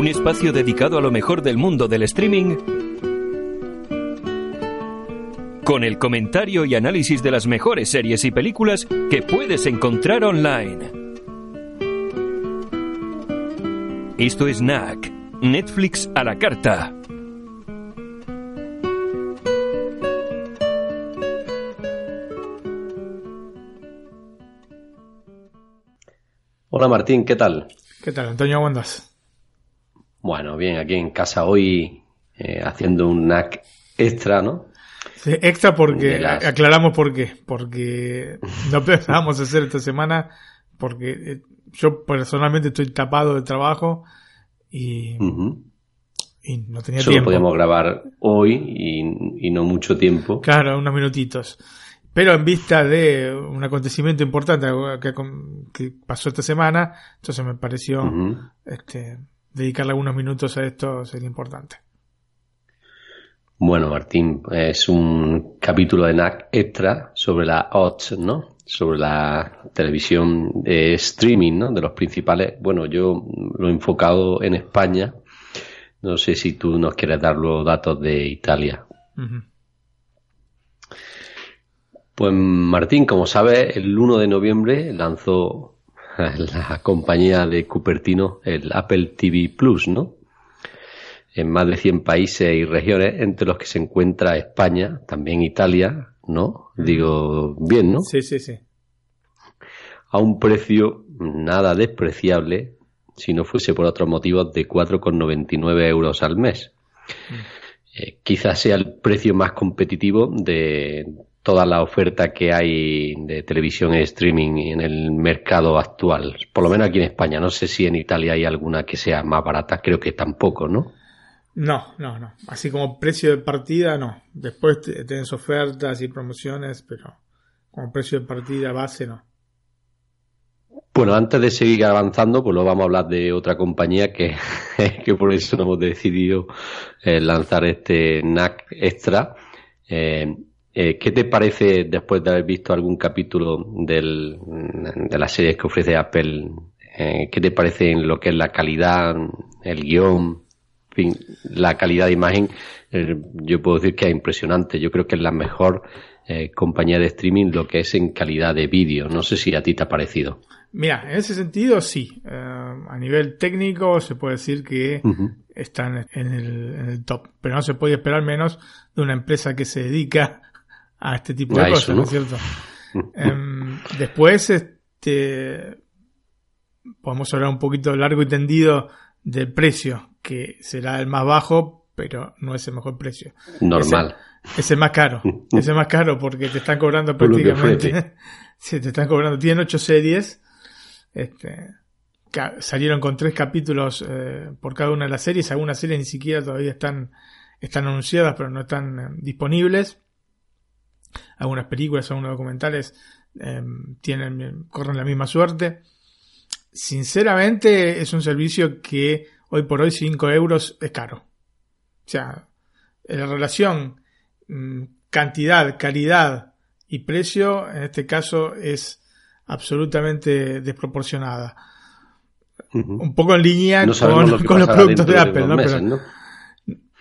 Un espacio dedicado a lo mejor del mundo del streaming con el comentario y análisis de las mejores series y películas que puedes encontrar online. Esto es NAC, Netflix a la carta. Hola Martín, ¿qué tal? ¿Qué tal, Antonio? ¿Cómo andas? Bueno, bien, aquí en casa hoy eh, haciendo un NAC extra, ¿no? Sí, extra porque, las... aclaramos por qué, porque no pensábamos hacer esta semana, porque eh, yo personalmente estoy tapado de trabajo y, uh -huh. y no tenía Solo tiempo. podíamos grabar hoy y, y, no mucho tiempo. Claro, unos minutitos. Pero en vista de un acontecimiento importante que, que pasó esta semana, entonces me pareció uh -huh. este, dedicarle algunos minutos a esto sería importante. Bueno, Martín, es un capítulo de NAC extra sobre la odds, ¿no? Sobre la televisión de streaming, ¿no? De los principales. Bueno, yo lo he enfocado en España. No sé si tú nos quieres dar los datos de Italia. Uh -huh. Pues Martín, como sabes, el 1 de noviembre lanzó la compañía de Cupertino el Apple TV Plus, ¿no? en más de 100 países y regiones, entre los que se encuentra España, también Italia, ¿no? Digo, bien, ¿no? Sí, sí, sí. A un precio nada despreciable, si no fuese por otros motivos, de 4,99 euros al mes. Mm. Eh, quizás sea el precio más competitivo de toda la oferta que hay de televisión y streaming en el mercado actual, por lo menos aquí en España. No sé si en Italia hay alguna que sea más barata, creo que tampoco, ¿no? No, no, no. Así como precio de partida, no. Después tenés ofertas y promociones, pero como precio de partida base, no. Bueno, antes de seguir avanzando, pues lo vamos a hablar de otra compañía que, que por eso hemos decidido eh, lanzar este NAC extra. Eh, eh, ¿Qué te parece después de haber visto algún capítulo del, de las series que ofrece Apple? ¿Qué te parece en lo que es la calidad, el guion? En fin, la calidad de imagen, eh, yo puedo decir que es impresionante. Yo creo que es la mejor eh, compañía de streaming lo que es en calidad de vídeo. No sé si a ti te ha parecido. Mira, en ese sentido sí. Uh, a nivel técnico se puede decir que uh -huh. están en el, en el, top, pero no se puede esperar menos de una empresa que se dedica a este tipo de cosas, ¿no? ¿no es cierto? um, después, este, podemos hablar un poquito largo y tendido del precio, que será el más bajo, pero no es el mejor precio. Normal. Es el más caro. es el más caro porque te están cobrando prácticamente. sí, te están cobrando. Tienen ocho series. Este, salieron con tres capítulos eh, por cada una de las series. Algunas series ni siquiera todavía están, están anunciadas, pero no están eh, disponibles. Algunas películas, algunos documentales eh, tienen, corren la misma suerte sinceramente es un servicio que hoy por hoy 5 euros es caro. O sea, la relación mm, cantidad, calidad y precio en este caso es absolutamente desproporcionada. Uh -huh. Un poco en línea no con, con los productos de Apple, de ¿no? Meses, Pero.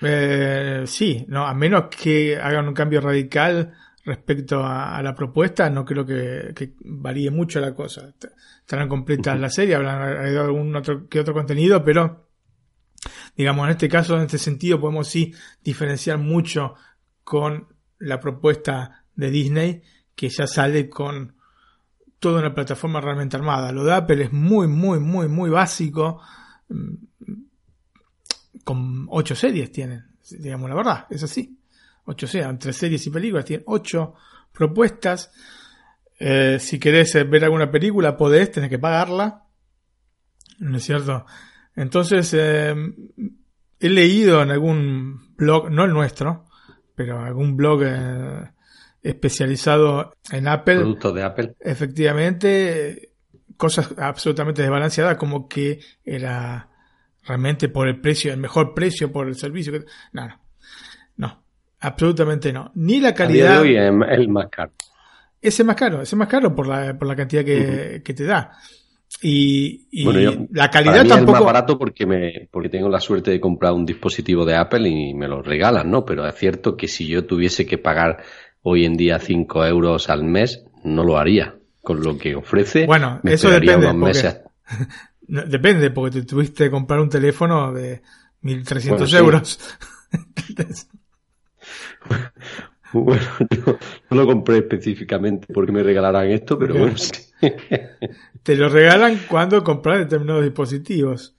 Eh, sí, no, a menos que hagan un cambio radical respecto a, a, la propuesta, no creo que, que, varíe mucho la cosa. Estarán completas uh -huh. la serie, habrán agregado algún otro que otro contenido, pero digamos, en este caso, en este sentido, podemos sí diferenciar mucho con la propuesta de Disney, que ya sale con toda una plataforma realmente armada. Lo de Apple es muy, muy, muy, muy básico. Con ocho series tienen, digamos la verdad, es así 8 sea, entre series y películas, tienen 8 propuestas. Eh, si querés ver alguna película, podés, tenés que pagarla. ¿No es cierto? Entonces, eh, he leído en algún blog, no el nuestro, pero algún blog eh, especializado en Apple. Productos de Apple. Efectivamente, cosas absolutamente desbalanceadas, como que era realmente por el precio, el mejor precio por el servicio. No, no, no, absolutamente no. Ni la calidad. es el más caro. Ese es más caro, ese es más caro por la, por la cantidad que, que te da. Y, la calidad tampoco. es más barato porque, me, porque tengo la suerte de comprar un dispositivo de Apple y me lo regalan, ¿no? Pero es cierto que si yo tuviese que pagar hoy en día 5 euros al mes, no lo haría. Con lo que ofrece. Bueno, eso depende. depende, porque te tuviste que comprar un teléfono de 1.300 euros. Bueno, no lo compré específicamente porque me regalaran esto, pero bueno, Te lo regalan cuando compras determinados dispositivos.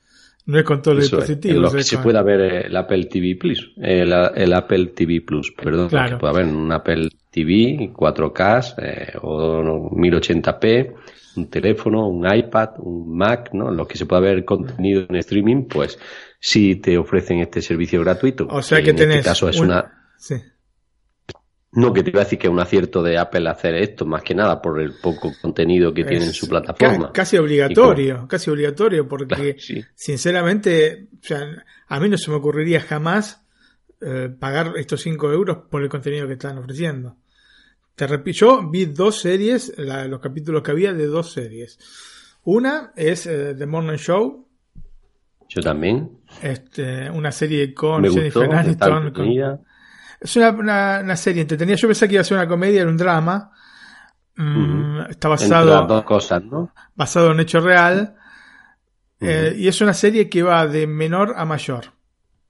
No es con todos los dispositivos. que se puede ver el Apple TV Plus, el, Apple TV Plus, perdón, claro. puede haber un Apple TV 4K eh, o 1080p, un teléfono, un iPad, un Mac, ¿no? Los que se puede ver contenido en streaming, pues sí te ofrecen este servicio gratuito. O sea que, en este caso es una sí. No, que te iba a decir que es un acierto de Apple hacer esto, más que nada por el poco contenido que tiene en su plataforma. Casi obligatorio, casi obligatorio, porque sinceramente, o sea, a mí no se me ocurriría jamás eh, pagar estos 5 euros por el contenido que están ofreciendo. Te repito, yo vi dos series, los capítulos que había de dos series. Una es eh, The Morning Show. Yo también. Este, una serie con Jennifer Aniston. Es una, una, serie entretenida. Yo pensé que iba a ser una comedia, era un drama. Mm, está basado. dos cosas, ¿no? Basado en un hecho real. Eh, y es una serie que va de menor a mayor.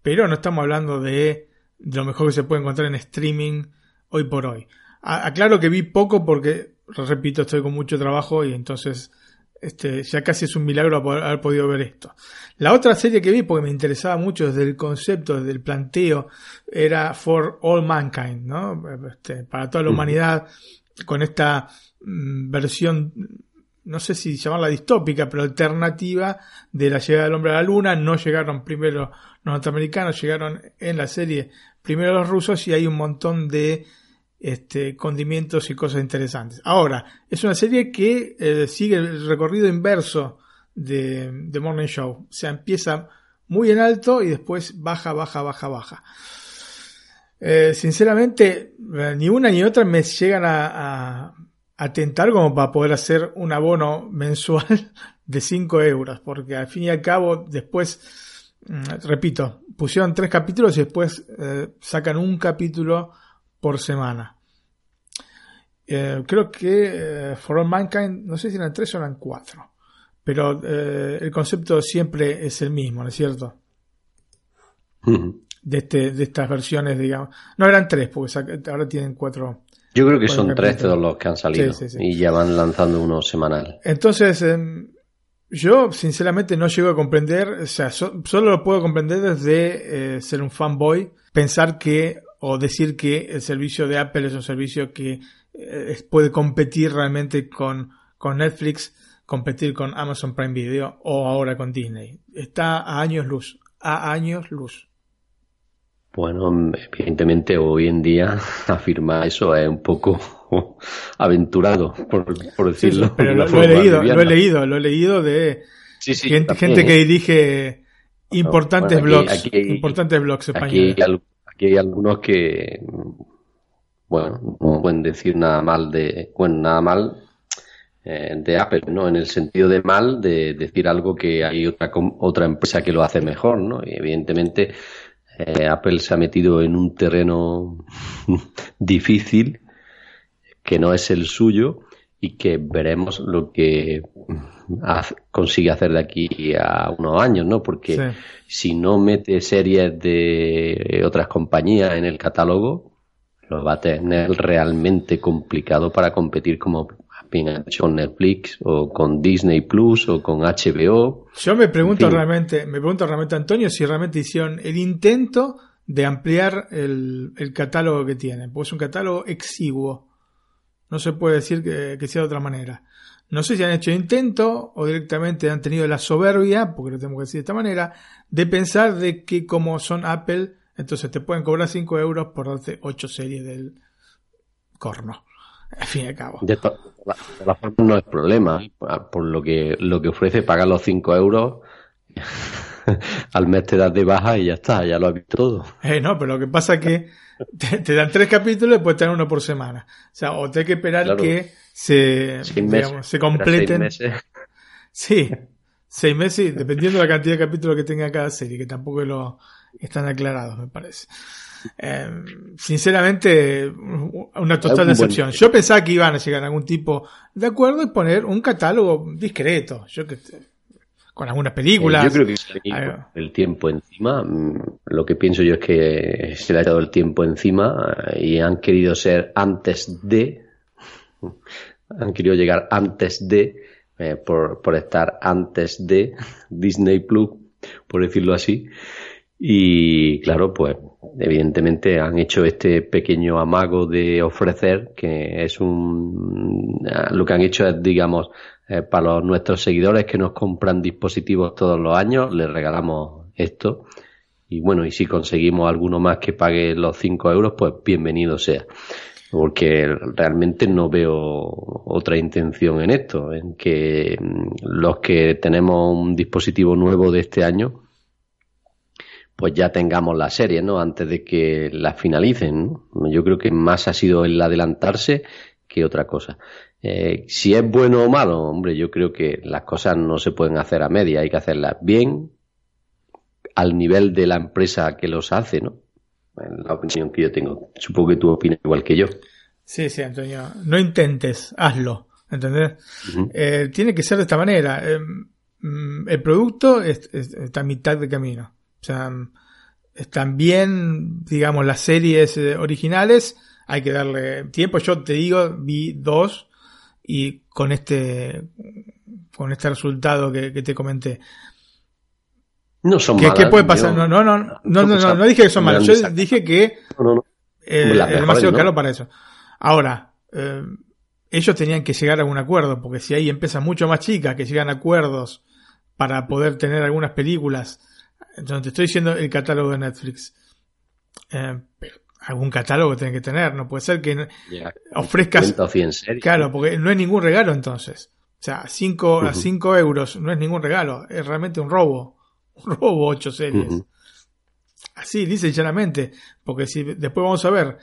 Pero no estamos hablando de, lo mejor que se puede encontrar en streaming hoy por hoy. aclaro que vi poco porque, repito, estoy con mucho trabajo y entonces este, ya casi es un milagro haber podido ver esto. La otra serie que vi, porque me interesaba mucho desde el concepto, desde el planteo, era For All Mankind, ¿no? Este, para toda la humanidad, con esta mm, versión, no sé si llamarla distópica, pero alternativa de la llegada del hombre a la luna. No llegaron primero los norteamericanos, llegaron en la serie primero los rusos y hay un montón de este, condimentos y cosas interesantes. Ahora, es una serie que eh, sigue el recorrido inverso de, de, Morning Show. O sea, empieza muy en alto y después baja, baja, baja, baja. Eh, sinceramente, eh, ni una ni otra me llegan a, a, tentar como para poder hacer un abono mensual de 5 euros, porque al fin y al cabo, después, mm, repito, pusieron tres capítulos y después sacan un capítulo por semana. Eh, creo que eh, For All Mankind, no sé si eran tres o eran cuatro, pero eh, el concepto siempre es el mismo, ¿no es cierto? de, este, de estas versiones, digamos. No eran tres, porque ahora tienen cuatro. Yo creo que son tres todos los que han salido y ya van lanzando uno semanal. Entonces, em, yo sinceramente no llego a comprender, o sea, solo lo puedo comprender desde ser un fanboy, pensar que o decir que el servicio de Apple es un servicio que eh, puede competir realmente con, con Netflix, competir con Amazon Prime Video o ahora con Disney. Está a años luz, a años luz. Bueno, evidentemente hoy en día afirmar eso es un poco aventurado, por, decirlo. pero lo, he leído, lo he leído, lo he leído de gente, que dirige importantes blogs, importantes blogs españoles hay algunos que, bueno, no pueden decir nada mal de, bueno, nada mal eh, de Apple, ¿no? En el sentido de mal de decir algo que hay otra, otra empresa que lo hace mejor, ¿no? Y evidentemente eh, Apple se ha metido en un terreno difícil que no es el suyo y que veremos lo que consigue hacer de aquí a unos años, ¿no? Porque si no mete series de otras compañías en el catálogo, lo va a tener realmente complicado para competir como bien con Netflix o con Disney Plus o con HBO. Yo me pregunto realmente, me pregunto realmente Antonio si realmente hicieron el intento de ampliar el, el catálogo que tienen, pues es un catálogo exiguo. No se puede decir que, que, sea de otra manera. No sé si han hecho intento o directamente han tenido la soberbia, porque lo tengo que decir de esta manera, de pensar de que como son Apple, entonces te pueden cobrar 5 euros por darte 8 series del corno. Al fin y al cabo. De todas formas no es problema. Por lo que, lo que ofrece, pagar los 5 euros al mes te das de baja y ya está, ya lo has visto todo. Eh, no, pero lo que pasa es que te, dan tres capítulos y puedes tener uno por semana. O sea, o te hay que esperar que se, se completen. Seis meses. Sí, seis meses, dependiendo de la cantidad de capítulos que tenga cada serie, que tampoco lo están aclarados, me parece. Eh, sinceramente, una total decepción. Yo pensaba que iban a llegar a algún tipo de acuerdo y poner un catálogo discreto. Yo que con algunas películas. Eh, yo creo que el tiempo encima. Mm, lo que pienso yo es que se le ha echado el tiempo encima eh, y han querido ser antes de. Han querido llegar antes de. Eh, por, por estar antes de Disney Plus, por decirlo así. Y claro, pues evidentemente han hecho este pequeño amago de ofrecer, que es un. Lo que han hecho es, digamos, eh, para los, nuestros seguidores que nos compran dispositivos todos los años, les regalamos esto. Y bueno, y si conseguimos alguno más que pague los 5 euros, pues bienvenido sea. Porque realmente no veo otra intención en esto, en que mm, los que tenemos un dispositivo nuevo de este año, pues ya tengamos la serie, ¿no? Antes de que la finalicen. Yo creo que más ha sido el adelantarse que otra cosa. Eh, si es bueno o malo, hombre, yo creo que las cosas no se pueden hacer a media, hay que hacerlas bien al nivel de la empresa que los hace, ¿no? En la opinión que yo tengo. Supongo que tú opinas igual que yo. Sí, sí, Antonio. No intentes, hazlo. ¿Entendés? Eh, tiene que ser de esta manera. Eh, mm, el producto está a mitad de camino. O sea, están bien, digamos, las series originales. Hay que darle tiempo. Yo te digo, vi dos y con este con este resultado que, te comenté. No son ¿Qué, ¿Qué puede pasar? no, no, no, no, no, no, no, dije que son malas. Yo dije que eh, es demasiado caro para eso. Ahora, eh, ellos tenían que llegar a un acuerdo, porque si hay empresas mucho más chicas que llegan a acuerdos para poder tener algunas películas, entonces te estoy diciendo el catálogo de Netflix. Eh, pero algún catálogo tiene que tener, no puede ser que ofrezcas... Claro, porque no es ningún regalo entonces. O sea, cinco, a 5 euros no es ningún regalo, es realmente un robo. Un robo 8 series. Así, dice llanamente, porque si después vamos a ver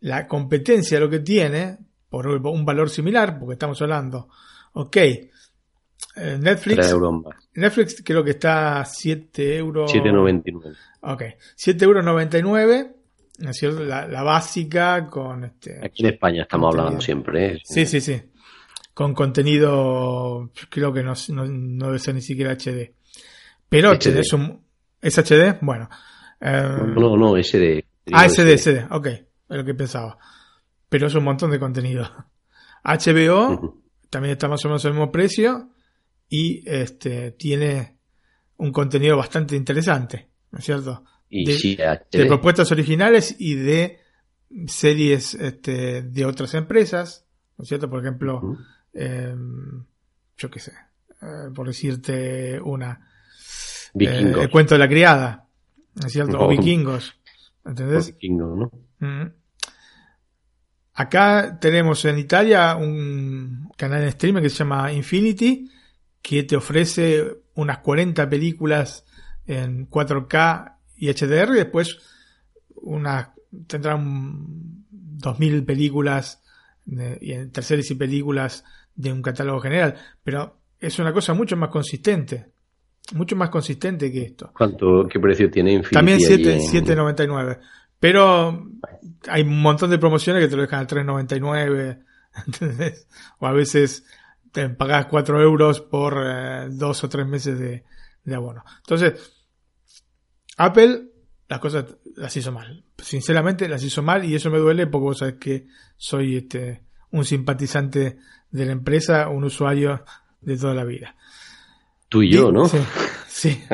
la competencia lo que tiene, por un valor similar, porque estamos hablando, ok, eh, Netflix, Netflix creo que está a 7 euros. 7,99. Ok, 7 euros 99 la, básica con este. Aquí en España estamos hablando siempre. ¿eh? Sí, sí, sí. Con contenido, creo que no, no, debe ser ni siquiera HD. Pero HD, es un. ¿Es HD? Bueno. Eh, no, no, SD. Ah, SD, SD, ok. Es lo que pensaba. Pero es un montón de contenido. HBO también está más o menos al mismo precio y este tiene un contenido bastante interesante, ¿no es cierto? De, propuestas originales y de series este, de otras empresas, ¿no es cierto? Por ejemplo, em, yo qué sé, eh, por decirte una, eh, el cuento de la criada, ¿no es cierto? O vikingos, ¿entendés? ¿no? Acá tenemos en Italia un canal de streaming que se llama Infinity, que te ofrece unas 40 películas en 4K y HDR, y después una, tendrán 2.000 películas y en terceras y películas de un catálogo general, pero es una cosa mucho más consistente, mucho más consistente que esto. ¿Cuánto, qué precio tiene Infinity? También 7.99, pero hay un montón de promociones que te lo dejan a 3.99, O a veces te pagas 4 euros por eh, dos o tres meses de, de abono. Entonces, Apple las cosas las hizo mal. Sinceramente las hizo mal y eso me duele porque vos sabés que soy este un simpatizante de la empresa, un usuario de toda la vida. Tú y yo, ¿no? Sí. sí.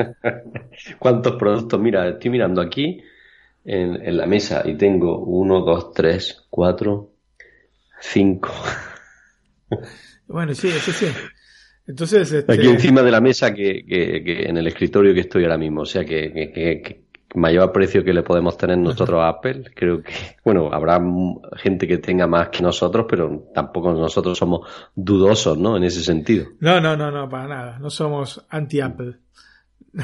¿Cuántos productos? Mira, estoy mirando aquí. en, la mesa y tengo uno, dos, tres, cuatro, cinco. Bueno, sí, sí, sí. Entonces, este... aquí encima de la mesa que, que, en el escritorio que estoy ahora mismo, o sea que, que, mayor precio que le podemos tener nosotros a Apple, creo que, bueno, habrá gente que tenga más que nosotros, pero tampoco nosotros somos dudosos, ¿no? En ese sentido. No, no, no, no, para nada. No somos anti-Apple.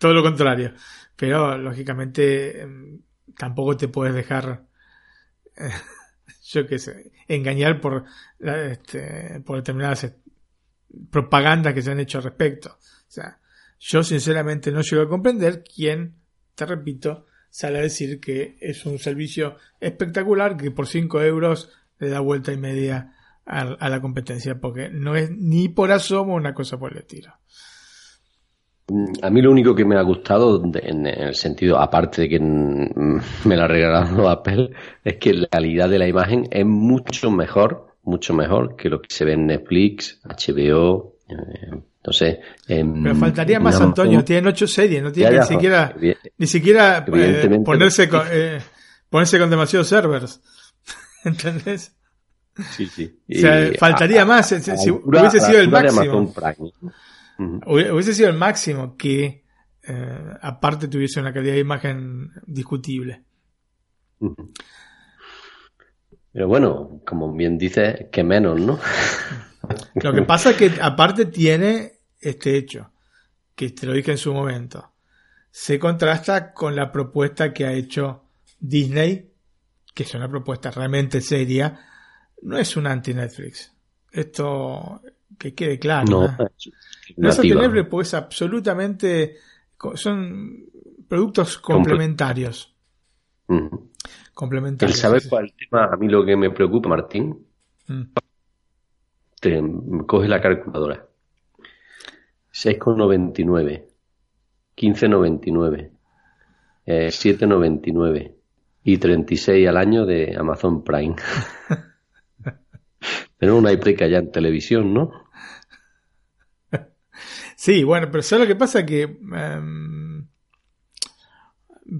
Todo lo contrario. Pero, lógicamente, em, tampoco te puedes dejar, yo qué sé, engañar por, este, por determinadas propagandas que se han hecho al respecto. O sea, yo sinceramente no llego a comprender quién, te repito, sale a decir que es un servicio espectacular que por 5 euros le da vuelta y media a, la competencia, porque no es ni por asomo una cosa por el estilo. A mí lo único que me ha gustado, en el sentido, aparte de que me la ha regalado Apple, es que la calidad de la imagen es mucho mejor, mucho mejor que lo que se ve en Netflix, HBO, eh, no sé. Pero faltaría más, Antonio. Tienen ocho series, no tienen ni siquiera, ni siquiera eh, ponerse, con, eh, ponerse con demasiados servers. ¿Entendés? Sí, sí. O sea, faltaría más. si hubiese sido el máximo. Hubiese sido el máximo que, eh, aparte, tuviese una calidad de imagen discutible. Pero bueno, como bien dice, que menos, ¿no? Lo que pasa es que aparte tiene este hecho, que te lo dije en su momento, se contrasta con la propuesta que ha hecho Disney, que es una propuesta realmente seria, no es un anti-Netflix. Esto que quede claro. No, no es anti-Netflix, pues absolutamente son productos complementarios. Complementarios. El saber cuál tema, a mí lo que me preocupa, Martín, mm te coge la calculadora. 6,99, 15,99, eh, 7,99 y 36 al año de Amazon Prime. Pero una hipoteca ya en televisión, ¿no? Sí, bueno, pero ¿sabes lo que pasa? Que em,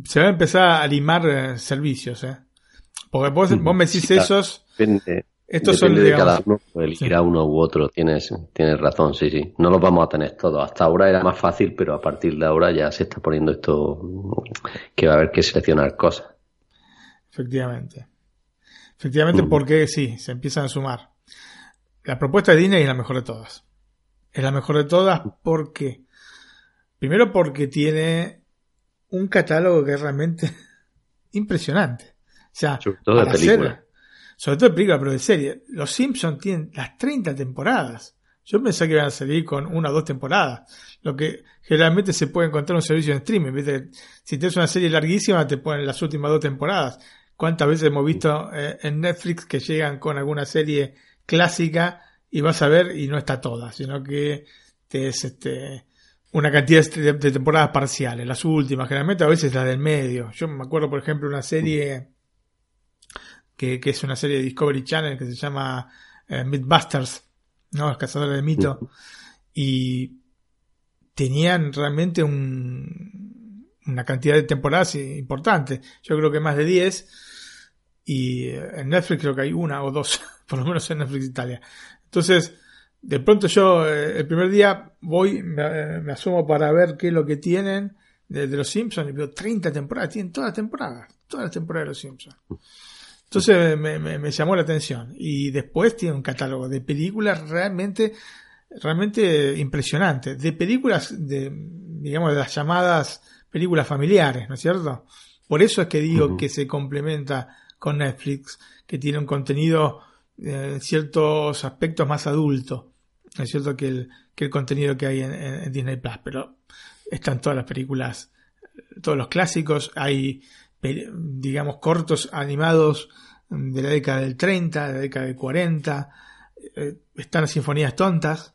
se va a empezar a limar eh, servicios, ¿eh? Porque vos, vos me decís esos... Estos Depende de cada uno, elegirá sí. uno u otro. Tienes, tienes razón, sí, sí. No los vamos a tener todos. Hasta ahora era más fácil, pero a partir de ahora ya se está poniendo esto que va a haber que seleccionar cosas. Efectivamente. Efectivamente, mm. porque sí, se empiezan a sumar. La propuesta de Disney es la mejor de todas. Es la mejor de todas porque, primero porque tiene un catálogo que es realmente impresionante. O sea, Sobre todo de películas sobre todo de película, pero de serie. Los Simpsons tienen las 30 temporadas. Yo pensé que iban a salir con una o dos temporadas. Lo que generalmente se puede encontrar en un servicio de streaming. Si tienes una serie larguísima, te ponen las últimas dos temporadas. ¿Cuántas veces hemos visto eh, en Netflix que llegan con alguna serie clásica y vas a ver y no está toda, sino que te es este, una cantidad de, de temporadas parciales, las últimas, generalmente a veces las del medio. Yo me acuerdo, por ejemplo, una serie que, es una serie de Discovery Channel que se llama eh, Mythbusters, ¿no? Los cazadores de mito. Y tenían realmente un, una cantidad de temporadas importante. Yo creo que más de 10. Y eh, en Netflix creo que hay una o dos, por lo menos en Netflix Italia. Entonces, de pronto yo eh, el primer día voy, me, asomo para ver qué es lo que tienen de, de los Simpsons y veo 30 temporadas, tienen todas las temporadas, todas las temporadas de los Simpsons. Entonces me, llamó la atención. Y después tiene un catálogo de películas realmente, realmente impresionante. De películas, de, digamos, de las llamadas películas familiares, ¿no es cierto? Por eso es que digo que se complementa con Netflix, que tiene un contenido eh, ciertos aspectos más adulto. ¿No es cierto? Que el, que el contenido que hay en Disney Plus. Pero están todas las películas, todos los clásicos. Hay digamos, cortos animados de la década del 30, de la década del 40. Eh, están las sinfonías tontas,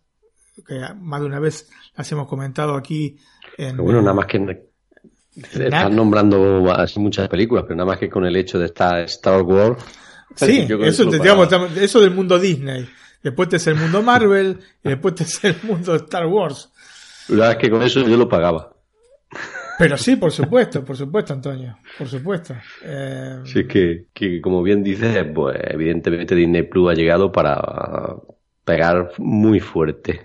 que más de una vez las hemos comentado aquí. En, bueno, nada más que están nombrando así muchas películas, pero nada más que con el hecho de estar Star Wars. Sí, eso, digamos, eso del mundo Disney. Después te es el mundo Marvel y después te es el mundo Star Wars. La verdad es que con eso yo lo pagaba. Pero sí, por supuesto, por supuesto, Antonio, por supuesto. Eh... Sí, es que, que, como bien dices, pues evidentemente Disney Plus ha llegado para pegar muy fuerte.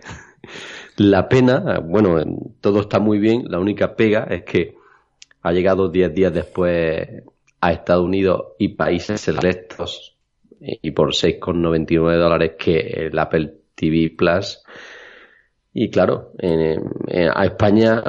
La pena, bueno, todo está muy bien, la única pega es que ha llegado 10 días después a Estados Unidos y países selectos y por 6,99 dólares que el Apple TV Plus. Y claro, a España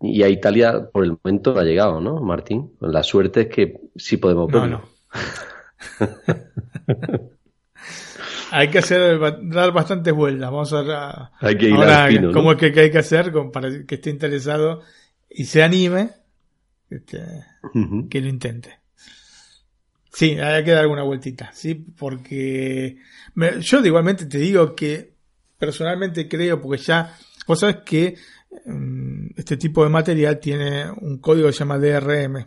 y a Italia por el momento no ha llegado, ¿no, Martín? La suerte es que sí podemos verlo. hay que hacer dar bastantes vueltas. Vamos a hay que ir ahora, cómo es que, hay que hacer para que esté interesado y se anime, este, que lo intente. Sí, hay que dar alguna vueltita, sí, porque yo igualmente te digo que personalmente creo, porque ya, vos sabes que mm, este tipo de material tiene un código que se llama DRM,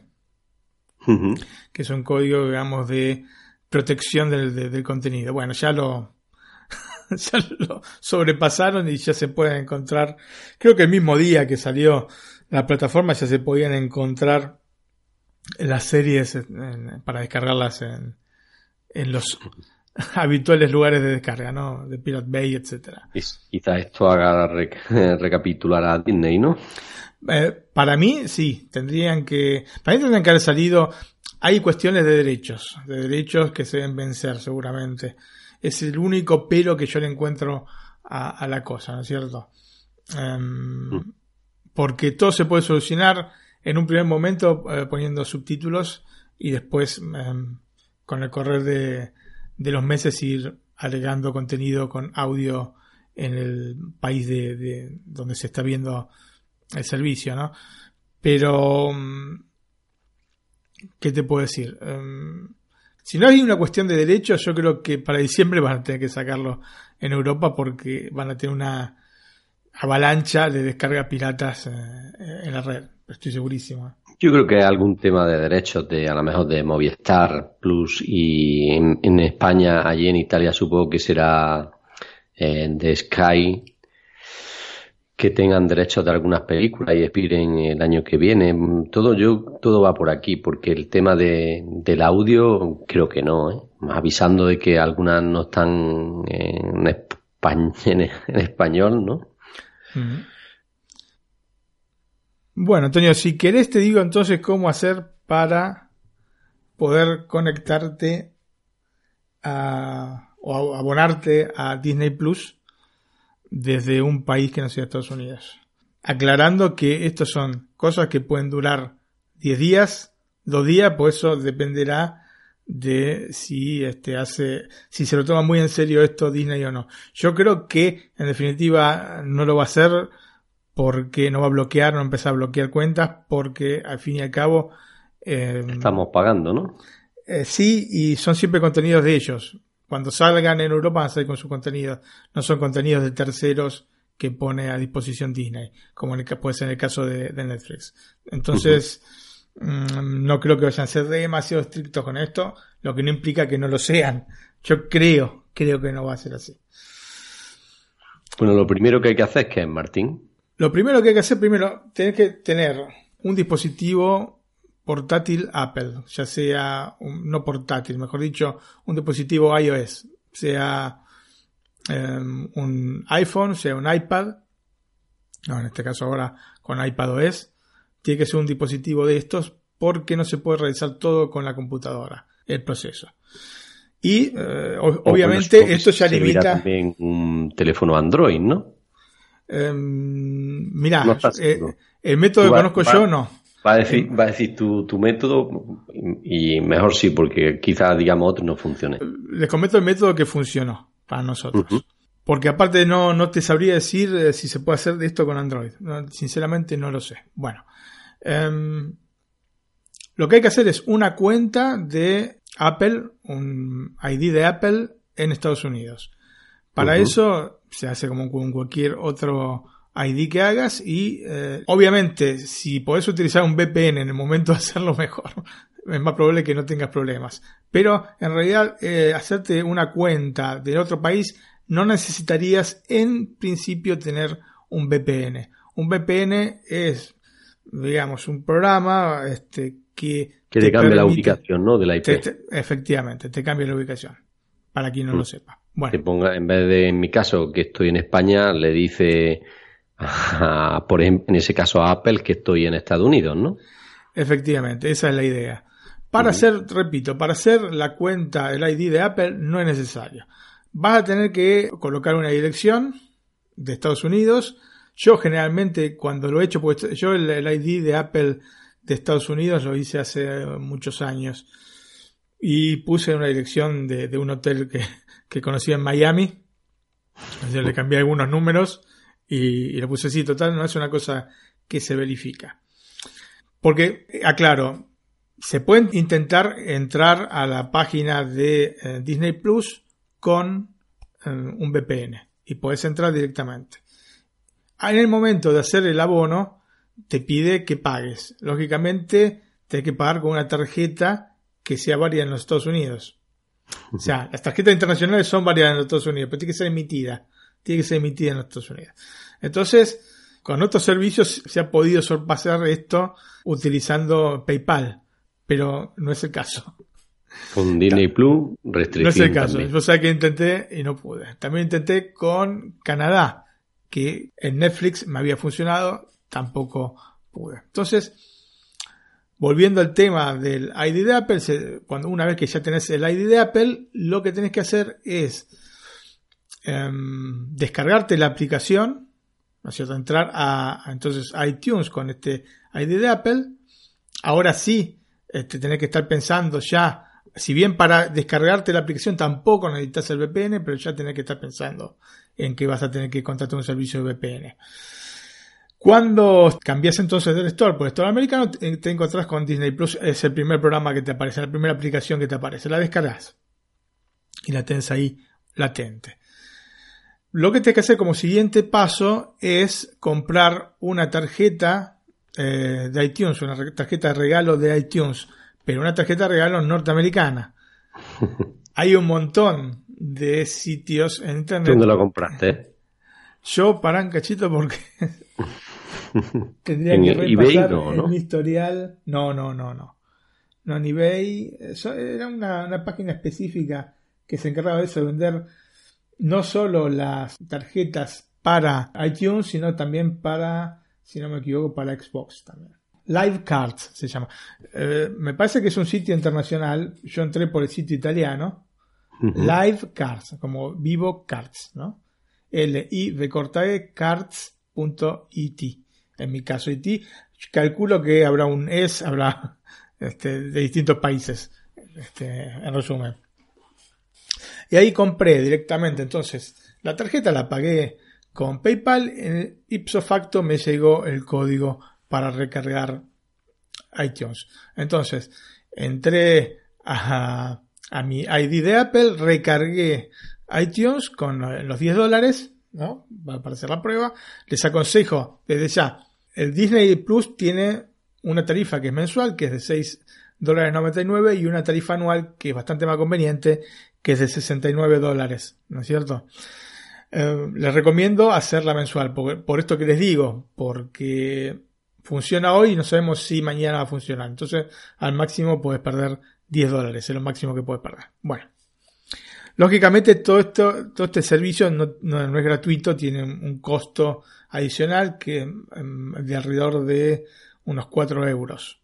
que es un código, digamos, de protección del, contenido. Bueno, ya lo, ya lo sobrepasaron y ya se pueden encontrar, creo que el mismo día que salió la plataforma ya se podían encontrar las series para descargarlas en, en los habituales lugares de descarga, ¿no? De Pirate Bay, etcétera. Quizá esto haga recapitular a Disney, ¿no? Eh, para mí, sí, tendrían que, para mí tendrían que haber salido, hay cuestiones de derechos, de derechos que se deben vencer seguramente. Es el único pero que yo le encuentro a, la cosa, ¿no es cierto? Em, mm. Porque todo se puede solucionar en un primer momento eh, poniendo subtítulos y después em, con el correr de, los meses ir agregando contenido con audio en el país de, donde se está viendo el servicio, ¿no? Pero, em, ¿qué te puedo decir? Em, si no hay una cuestión de derechos, yo creo que para diciembre van a tener que sacarlo en Europa porque van a tener una avalancha de descargas piratas eh, en la red. Estoy segurísimo. Yo creo que hay algún tema de derechos de a lo mejor de Movistar Plus y en, España, allí en Italia supongo que será eh, de Sky que tengan derechos de algunas películas y expiren el año que viene. Todo yo todo va por aquí porque el tema de, del audio creo que no, ¿eh? avisando de que algunas no están en, en, español, ¿no? Bueno, Antonio, si querés te digo entonces cómo hacer para poder conectarte a, o abonarte a Disney Plus desde un país que no sea Estados Unidos. Aclarando que estas son cosas que pueden durar 10 días, 2 días, pues eso dependerá de si este hace si se lo toma muy en serio esto Disney o no. Yo creo que en definitiva no lo va a hacer porque no va a bloquear, no va a empezar a bloquear cuentas, porque al fin y al cabo... Em, Estamos pagando, ¿no? Eh, sí, y son siempre contenidos de ellos. Cuando salgan en Europa van a salir con sus contenidos. No son contenidos de terceros que pone a disposición Disney, como en el, puede ser en el caso de, Netflix. Entonces, mm, no creo que vayan a ser demasiado estrictos con esto, lo que no implica que no lo sean. Yo creo, creo que no va a ser así. Bueno, lo primero que hay que hacer es que, Martín, lo primero que hay que hacer, primero, tener que tener un dispositivo portátil Apple, ya sea no portátil, mejor dicho, un dispositivo iOS, sea em, un iPhone, sea un iPad, no, en este caso ahora con iPad OS, tiene que ser un dispositivo de estos porque no se puede realizar todo con la computadora, el proceso. Y eh, obviamente esto ya limita. también un teléfono Android, ¿no? Eh, mira, eh, el método que conozco yo no. Va a decir, va a decir tu, tu método y mejor sí, porque quizás, digamos, otro no funcione. Les comento el método que funcionó para nosotros. Porque aparte no, no te sabría decir eh, si se puede hacer esto con Android. sinceramente no lo sé. Bueno. Em, lo que hay que hacer es una cuenta de Apple, un ID de Apple en Estados Unidos. Para eso se hace como con cualquier otro ID que hagas y eh, obviamente si podés utilizar un VPN en el momento de hacerlo mejor, es más probable que no tengas problemas. Pero en realidad eh, hacerte una cuenta de otro país no necesitarías en principio tener un VPN. Un VPN es digamos, un programa este, que... Que te, cambie la ubicación, ¿no? De la IP. efectivamente, te cambia la ubicación, para quien no lo mm. sepa. Bueno. Que ponga, en vez de, en mi caso, que estoy en España, le dice, por ejemplo, en ese caso a Apple que estoy en Estados Unidos, ¿no? Efectivamente, esa es la idea. Para hacer, repito, para hacer la cuenta, el ID de Apple no es necesario. Vas a tener que colocar una dirección de Estados Unidos. Yo generalmente cuando lo he hecho, pues yo el, ID de Apple de Estados Unidos lo hice hace muchos años y puse una dirección de, un hotel que, que conocí en Miami. Le cambié algunos números y, y, lo puse así. Total, no es una cosa que se verifica. Porque, aclaro, se puede intentar entrar a la página de eh, Disney Plus con eh, un VPN y puedes entrar directamente. En el momento de hacer el abono, te pide que pagues. Lógicamente, tienes que pagar con una tarjeta que sea válida en los Estados Unidos. O sea, las tarjetas internacionales son válidas en los Estados Unidos, pero tiene que ser emitida. Tiene que ser emitida en los Estados Unidos. Entonces, con otros servicios se ha podido sorpasar esto utilizando PayPal pero no es el caso. Con Disney Plus, restricción. No es el caso. Yo sé que intenté y no pude. También intenté con Canadá, que en Netflix me había funcionado, tampoco pude. Entonces, volviendo al tema del ID de Apple, cuando una vez que ya tenés el ID de Apple, lo que tenés que hacer es em, descargarte la aplicación, ¿no es cierto? Entrar a, a entonces iTunes con este ID de Apple. Ahora sí, este, tener que estar pensando ya, si bien para descargarte la aplicación tampoco necesitas el VPN, pero ya tener que estar pensando en que vas a tener que contratar un servicio de VPN. Cuando cambias entonces del store por el store americano, te encontrás con Disney Plus, es el primer programa que te aparece, la primera aplicación que te aparece, la descargas y la tienes ahí latente. Lo que tienes que hacer como siguiente paso es comprar una tarjeta eh, de iTunes, una tarjeta de regalo de iTunes, pero una tarjeta de regalo norteamericana. Hay un montón de sitios en internet. ¿Dónde lo compraste? Yo para un cachito porque tendría que repasar en mi historial. No, no, no, no. No, en eBay era una, una página específica que se encargaba de eso, de vender no solo las tarjetas para iTunes, sino también para si no me equivoco, para Xbox también. Live Cards se llama. Eh, me parece que es un sitio internacional. Yo entré por el sitio italiano. Live Cards, como vivo cards, ¿no? L-I v e cards.it. En mi caso, IT. Calculo que habrá un ES, habrá este, de distintos países. Este, en resumen. Y ahí compré directamente. Entonces, la tarjeta la pagué con PayPal, en ipso facto me llegó el código para recargar iTunes. Entonces, entré a, mi ID de Apple, recargué iTunes con los 10 dólares, ¿no? Para hacer la prueba. Les aconsejo desde ya, el Disney Plus tiene una tarifa que es mensual, que es de 6 dólares 99 y una tarifa anual que es bastante más conveniente, que es de 69 dólares, ¿no es cierto? Eh, les recomiendo hacerla mensual, por, esto que les digo, porque funciona hoy y no sabemos si mañana va a funcionar. Entonces, al máximo puedes perder 10 dólares, es lo máximo que puedes perder. Bueno, lógicamente todo esto, todo este servicio no, no, es gratuito, tiene un costo adicional que em, de alrededor de unos 4 euros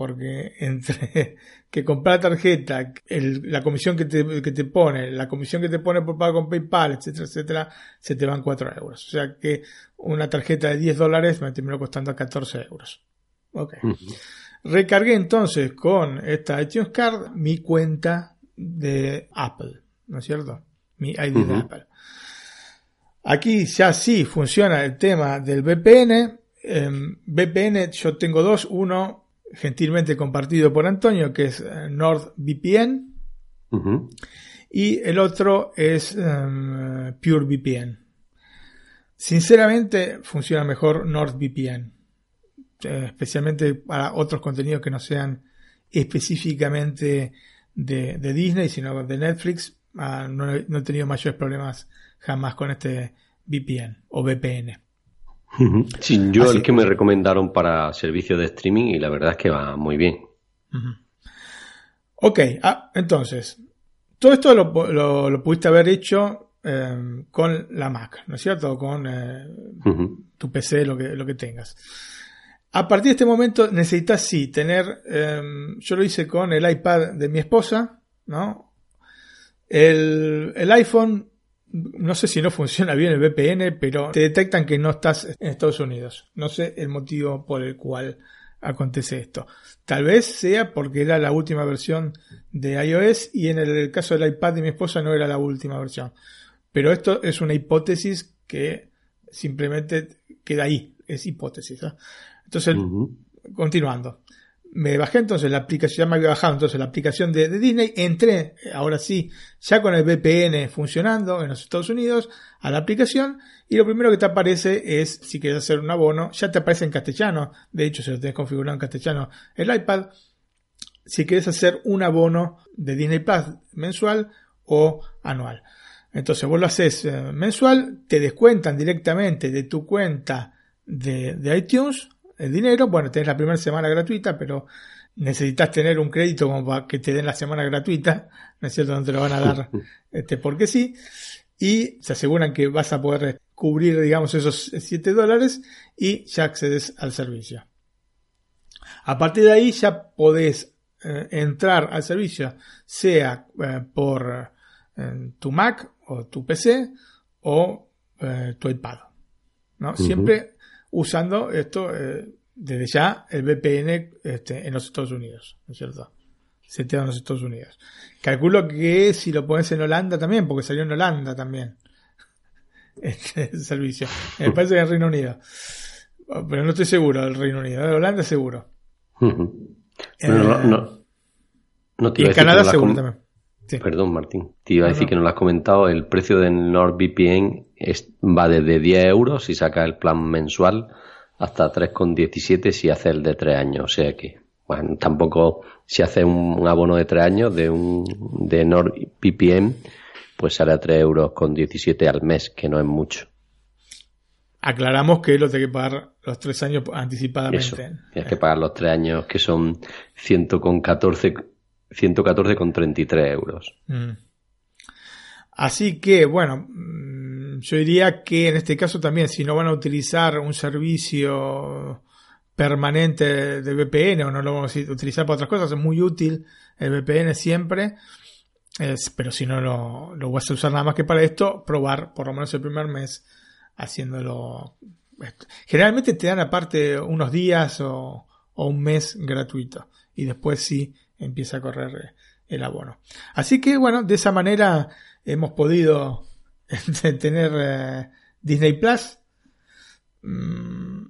porque entre que comprar tarjeta, la comisión que te, que te, pone, la comisión que te pone por pago con PayPal, etcétera, etcétera, se te van 4 euros. O sea que una tarjeta de 10 dólares me terminó costando 14 euros. Ok. Recargué entonces con esta iTunes Card mi cuenta de Apple, ¿no es cierto? Mi ID de Apple. Aquí ya sí funciona el tema del VPN. Em, VPN yo tengo dos. Uno gentilmente compartido por Antonio, que es eh, NordVPN. Y el otro es um, PureVPN. Sinceramente, funciona mejor NordVPN. Eh, especialmente para otros contenidos que no sean específicamente de, Disney, sino de Netflix. Ah, no, he tenido mayores problemas jamás con este VPN o VPN. Sí, yo el que me recomendaron para servicio de streaming y la verdad es que va muy bien. Ok, ah, entonces, todo esto lo, pudiste haber hecho em, con la Mac, ¿no es cierto? Con eh, tu PC, lo que, lo que tengas. A partir de este momento necesitas sí tener, em, yo lo hice con el iPad de mi esposa, ¿no? El, el iPhone no sé si no funciona bien el VPN, pero te detectan que no estás en Estados Unidos. No sé el motivo por el cual acontece esto. Tal vez sea porque era la última versión de iOS y en el caso del iPad de mi esposa no era la última versión. Pero esto es una hipótesis que simplemente queda ahí, es hipótesis. Entonces, continuando me bajé entonces la aplicación, ya me había bajado entonces la aplicación de, Disney, entré, ahora sí, ya con el VPN funcionando en los Estados Unidos, a la aplicación, y lo primero que te aparece es, si quieres hacer un abono, ya te aparece en castellano, de hecho si lo tienes configurado en castellano el iPad, si quieres hacer un abono de Disney Plus mensual o anual. Entonces vos lo haces eh, mensual, te descuentan directamente de tu cuenta de, de iTunes, el dinero. Bueno, tenés la primera semana gratuita, pero necesitas tener un crédito como para que te den la semana gratuita, ¿no es cierto? No te lo van a dar este, porque sí. Y se aseguran que vas a poder cubrir, digamos, esos 7 dólares y ya accedes al servicio. A partir de ahí ya podés eh, entrar al servicio, sea eh, por eh, tu Mac o tu PC o tu iPad. ¿no? Siempre usando esto, eh, desde ya, el VPN este, en los Estados Unidos, ¿no es cierto? Seteado en los Estados Unidos. Calculo que si lo pones en Holanda también, porque salió en Holanda también este servicio. Me parece que en Reino Unido. Pero no estoy seguro del Reino Unido. De Holanda seguro. Eh, no, y en Canadá seguro también. Perdón, Martín. Te iba a decir que no lo has comentado. El precio del NordVPN es, va desde 10 euros si saca el plan mensual hasta 3,17 si hace el de 3 años. O sea que, bueno, tampoco si hace un, abono de 3 años de un de NordVPN, pues sale a 3 euros con 17 al mes, que no es mucho. Aclaramos que lo tiene que pagar los 3 años anticipadamente. tienes que pagar los 3 años que son 114 114,33 euros. Mm. Así que, bueno, mm, yo diría que en este caso también, si no van a utilizar un servicio permanente de VPN o no lo vamos a utilizar para otras cosas, es muy útil el VPN siempre. pero si no lo, lo vas a usar nada más que para esto, probar por lo menos el primer mes haciéndolo. Generalmente te dan aparte unos días o, o un mes gratuito y después sí empieza a correr el abono. Así que bueno, de esa manera hemos podido tener eh, Disney Plus. Mm,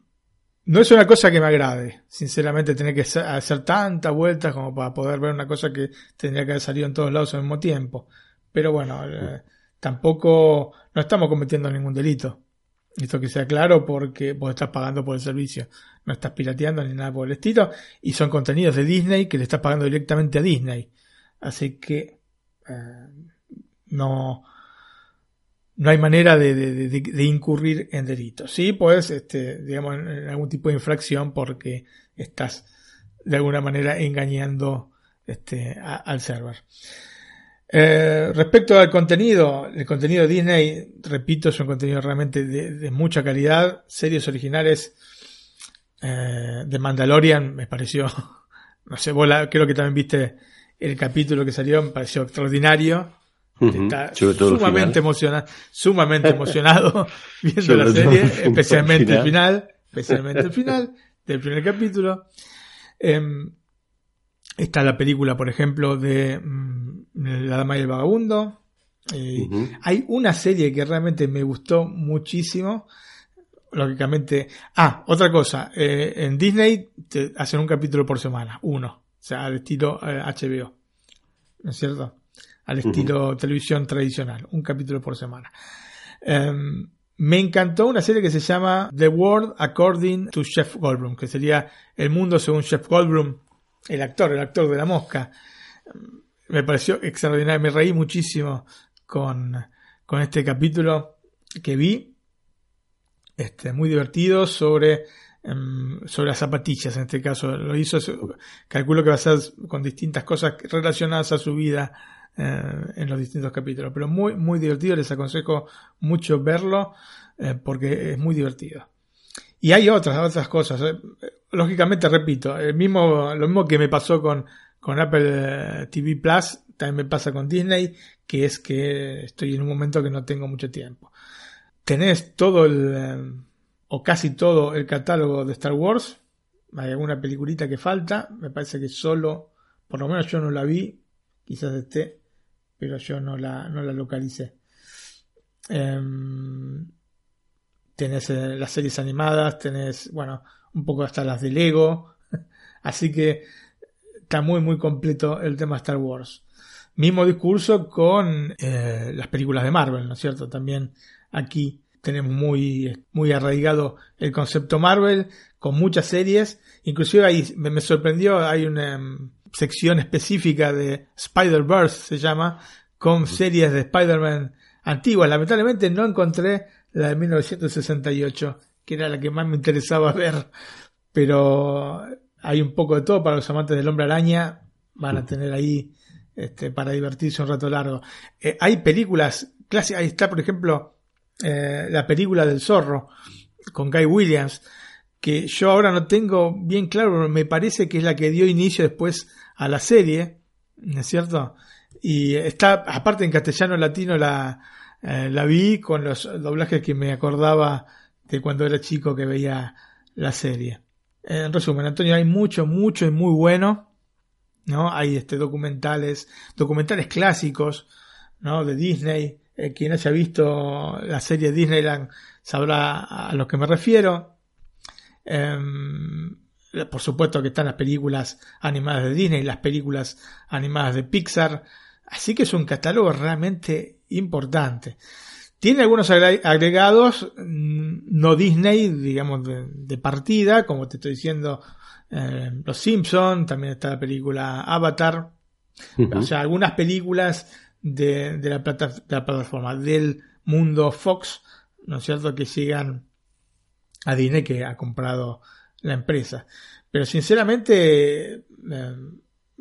no es una cosa que me agrade, sinceramente, tener que hacer tantas vueltas como para poder ver una cosa que tendría que haber salido en todos lados al mismo tiempo. Pero bueno, eh, tampoco no estamos cometiendo ningún delito. Esto que sea claro porque vos estás pagando por el servicio, no estás pirateando ni nada por el estilo, y son contenidos de Disney que le estás pagando directamente a Disney. Así que eh, no, no hay manera de, incurrir en delitos. Sí, pues, este, digamos, en, algún tipo de infracción porque estás de alguna manera engañando este, al server. Eh, respecto al contenido, el contenido de Disney, repito, es un contenido realmente de, mucha calidad, series originales eh, de Mandalorian, me pareció, no sé, vos creo que también viste el capítulo que salió, me pareció extraordinario. Está sumamente emocionado, sumamente emocionado viendo la serie, especialmente el final, especialmente el final del primer capítulo. Em, Está la película, por ejemplo, de mm, La Dama y el Vagabundo. Eh, hay una serie que realmente me gustó muchísimo. Lógicamente. Ah, otra cosa. Eh, en Disney te hacen un capítulo por semana. Uno. O sea, al estilo HBO. Eh, ¿No es cierto? Al estilo televisión tradicional. Un capítulo por semana. Em, me encantó una serie que se llama The World According to Chef Goldblum, que sería El mundo según Chef Goldblum, el actor, el actor de la mosca. Me pareció extraordinario, me reí muchísimo con, con este capítulo que vi. este, muy divertido sobre, em, sobre las zapatillas, en este caso. Lo hizo, calculo que va a ser con distintas cosas relacionadas a su vida eh, en los distintos capítulos. Pero muy, muy divertido, les aconsejo mucho verlo eh, porque es muy divertido. Y hay otras, otras cosas. Eh. Lógicamente, repito, el mismo, lo mismo que me pasó con, con Apple TV Plus, también me pasa con Disney, que es que estoy en un momento que no tengo mucho tiempo. Tenés todo el, o casi todo el catálogo de Star Wars. Hay alguna peliculita que falta. Me parece que solo, por lo menos yo no la vi. Quizás esté, pero yo no la, no la localicé. Em, tenés eh, las series animadas, tenés, bueno, un poco hasta las de Lego. Así que está muy, muy completo el tema Star Wars. Mismo discurso con eh, las películas de Marvel, ¿no es cierto? También aquí tenemos muy, muy arraigado el concepto Marvel, con muchas series. Inclusive ahí me, sorprendió, hay una em, sección específica de Spider-Verse, se llama, con series de Spider-Man antiguas. Lamentablemente no encontré la de 1968, que era la que más me interesaba ver, pero hay un poco de todo para los amantes del hombre araña, van a tener ahí este, para divertirse un rato largo. Eh, hay películas clásicas, ahí está por ejemplo eh, la película del zorro con Guy Williams, que yo ahora no tengo bien claro, pero me parece que es la que dio inicio después a la serie, ¿no es cierto? Y está, aparte en castellano latino la, eh, la vi con los doblajes que me acordaba de cuando era chico que veía la serie. En resumen, Antonio, hay mucho, mucho y muy bueno, ¿no? Hay este documentales, documentales clásicos, ¿no? De Disney, eh, quien haya visto la serie Disneyland sabrá a lo que me refiero. Em, por supuesto que están las películas animadas de Disney, las películas animadas de Pixar. Así que es un catálogo realmente importante. Tiene algunos agregados mm, no Disney, digamos, de, partida, como te estoy diciendo, eh, Los Simpsons, también está la película Avatar. O sea, algunas películas de, la plataforma, del mundo Fox, ¿no es cierto?, que llegan a Disney que ha comprado la empresa. Pero sinceramente, eh,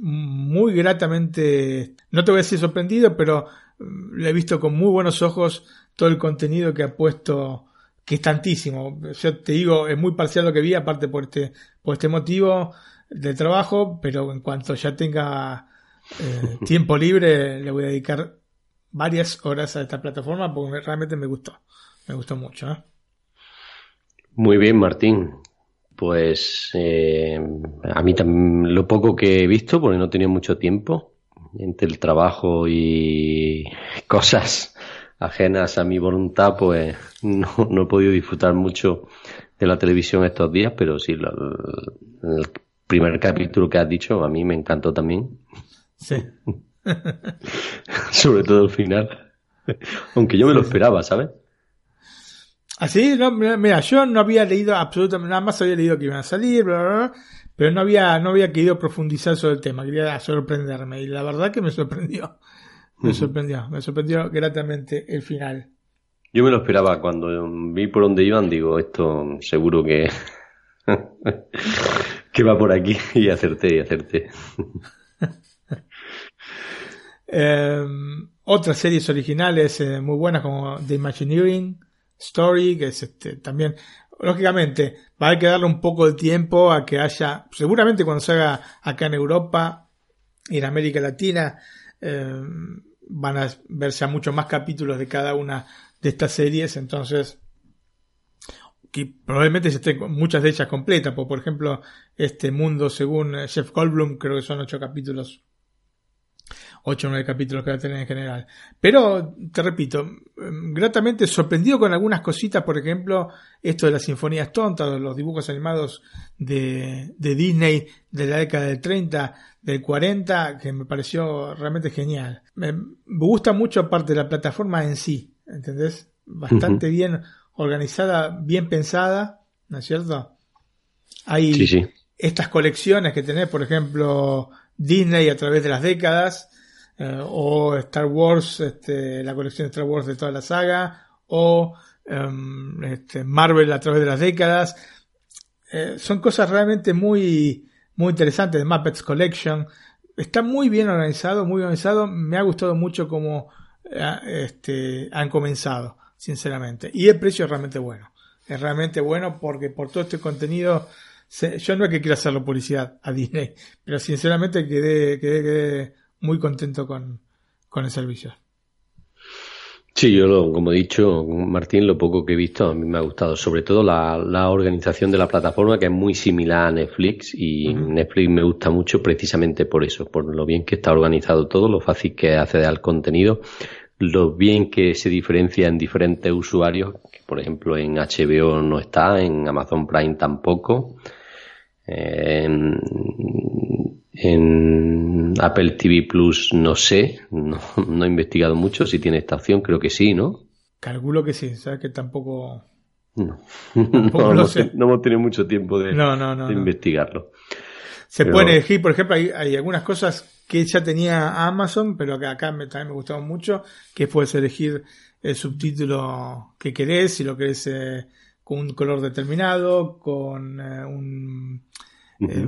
muy gratamente, no te voy a decir sorprendido, pero mm, le he visto con muy buenos ojos todo el contenido que ha puesto, que es tantísimo. Yo te digo, es muy parcial lo que vi, aparte por este, por este motivo de trabajo, pero en cuanto ya tenga eh, tiempo libre le voy a dedicar varias horas a esta plataforma porque realmente me gustó. Me gustó mucho. ¿eh? Muy bien, Martín. Pues eh, a mí también lo poco que he visto, porque no he tenido mucho tiempo entre el trabajo y cosas ajenas a mi voluntad, pues no, no he podido disfrutar mucho de la televisión estos días, pero sí, el primer capítulo que has dicho a mí me encantó también. Sí. Sobre todo el final. Aunque yo me lo esperaba, ¿sabes? Así, no, mira, yo no había leído absolutamente nada más, había leído que iban a salir, pero no había, no había querido profundizar sobre el tema, quería sorprenderme, y la verdad que me sorprendió. Me sorprendió, me sorprendió gratamente el final. Yo me lo esperaba cuando vi por dónde iban, digo, esto seguro que, que va por aquí, y acerté, y acerté. Em, otras series originales eh, muy buenas como The Imagineering Story, que es este, también, lógicamente, va a haber que darle un poco de tiempo a que haya, seguramente cuando se haga acá en Europa y en América Latina, em, van a verse a muchos más capítulos de cada una de estas series, entonces que probablemente se estén muchas de ellas completas, por, por ejemplo, este mundo según Jeff Goldblum creo que son ocho capítulos 8 o 9 capítulos que va a tener en general. Pero, te repito, mm, gratamente sorprendido con algunas cositas, por ejemplo, esto de las sinfonías tontas, los dibujos animados de, de Disney de la década del 30, del 40, que me pareció realmente genial. Me, gusta mucho aparte de la plataforma en sí, ¿entendés? Bastante bien organizada, bien pensada, ¿no es cierto? Hay estas colecciones que tenés, por ejemplo, Disney a través de las décadas, eh, o Star Wars, este, la colección de Star Wars de toda la saga, o em, este, Marvel a través de las décadas. Eh, son cosas realmente muy, muy interesantes. Muppets Collection. Está muy bien organizado, muy organizado. Me ha gustado mucho cómo eh, este, han comenzado, sinceramente. Y el precio es realmente bueno. Es realmente bueno porque por todo este contenido yo no es que quiera hacerlo publicidad a Disney, pero sinceramente quedé, quedé, muy contento con, el servicio. Sí, yo lo, como he dicho, Martín, lo poco que he visto a mí me ha gustado, sobre todo la, la organización de la plataforma que es muy similar a Netflix y Netflix me gusta mucho precisamente por eso, por lo bien que está organizado todo, lo fácil que es acceder al contenido, lo bien que se diferencia en diferentes usuarios, que por ejemplo en HBO no está, en Amazon Prime tampoco, en, Apple TV Plus no sé, no, he investigado mucho si tiene esta opción, creo que sí, ¿no? Calculo que sí, sabes que tampoco... No, no, hemos, tenido mucho tiempo de, investigarlo. Se puede elegir, por ejemplo, hay, hay, algunas cosas que ya tenía Amazon, pero que acá me, también me gustaban mucho, que puedes elegir el subtítulo que querés, si lo querés eh, con un color determinado, con eh, un eh,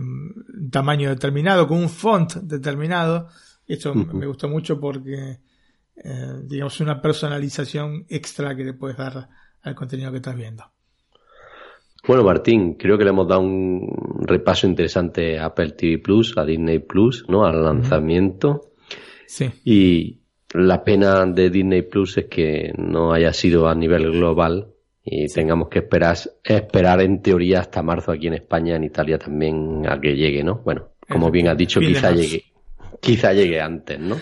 tamaño determinado, con un font determinado. Esto me gustó mucho porque, eh, digamos, una personalización extra que le puedes dar al contenido que estás viendo. Bueno, Martín, creo que le hemos dado un repaso interesante a Apple TV Plus, a Disney Plus, ¿no? Al lanzamiento. Sí. Y la pena de Disney Plus es que no haya sido a nivel global y tengamos que esperar, esperar en teoría hasta marzo aquí en España, en Italia también a que llegue, ¿no? Bueno, como bien has dicho, quizá llegue, quizá llegue antes, ¿no?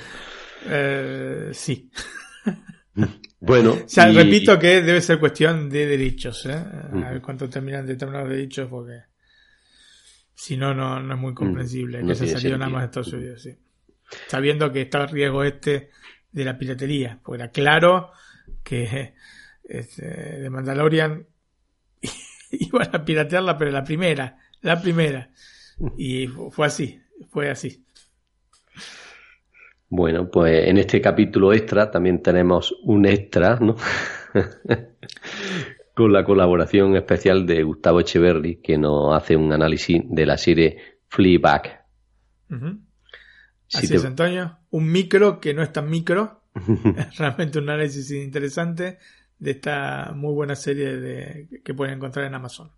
Eh, sí. Bueno. O sea, repito que debe ser cuestión de derechos, ¿eh? A ver cuánto terminan determinados derechos, porque si no, no, es muy comprensible que se salió nada más de Estados Unidos, sí. Sabiendo que está el riesgo este de la piratería, porque era claro que este, de Mandalorian iban a piratearla, pero la primera, la primera. Y fue así, fue así. Bueno, pues en este capítulo extra también tenemos un extra, ¿no? Con la colaboración especial de Gustavo Echeverry, que nos hace un análisis de la serie Fleabag. Así es, Antonio. Un micro que no es tan micro. Realmente un análisis interesante de esta muy buena serie de, que pueden encontrar en Amazon.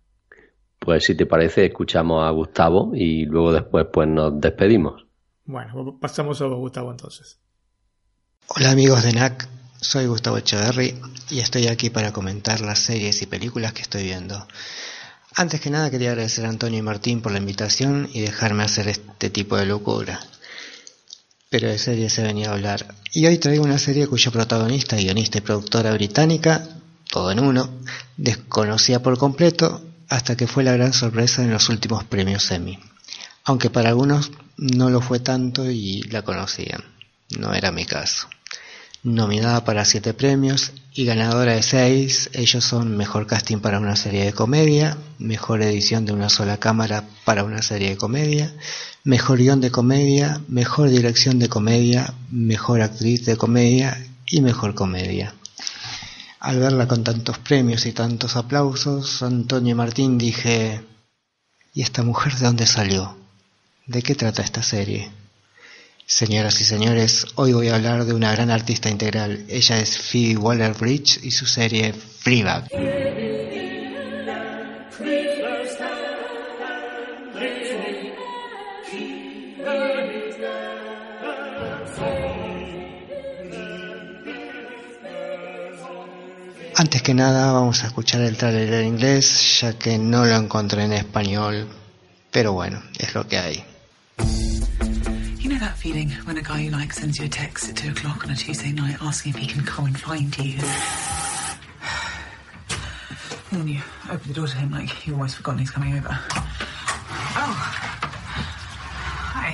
Pues si te parece, escuchamos a Gustavo y luego después pues nos despedimos. Bueno, pasamos a Gustavo entonces. Hola amigos de NAC, soy Gustavo Echeverry y estoy aquí para comentar las series y películas que estoy viendo. Antes que nada quería agradecer a Antonio y Martín por la invitación y dejarme hacer este tipo de locura pero de series se venía a hablar. Y hoy traigo una serie cuyo protagonista, guionista y productora británica, todo en uno, desconocía por completo hasta que fue la gran sorpresa en los últimos premios Emmy. Aunque para algunos no lo fue tanto y la conocían. No era mi caso. Nominada para siete premios y ganadora de seis, ellos son Mejor Casting para una serie de comedia, Mejor Edición de una sola cámara para una serie de comedia, Mejor Guión de comedia, Mejor Dirección de comedia, Mejor Actriz de comedia y Mejor Comedia. Al verla con tantos premios y tantos aplausos, Antonio Martín dije, ¿y esta mujer de dónde salió? ¿De qué trata esta serie? Señoras y señores, hoy voy a hablar de una gran artista integral. Ella es Phoebe Waller-Bridge y su serie Fleabag. Antes que nada vamos a escuchar el trailer en inglés ya que no lo encontré en español, pero bueno, es lo que hay. That feeling when a guy you like sends you a text at 2 o'clock on a Tuesday night asking if he can come and find you? and then you open the door to him like you've almost forgotten he's coming over. Oh. Hi.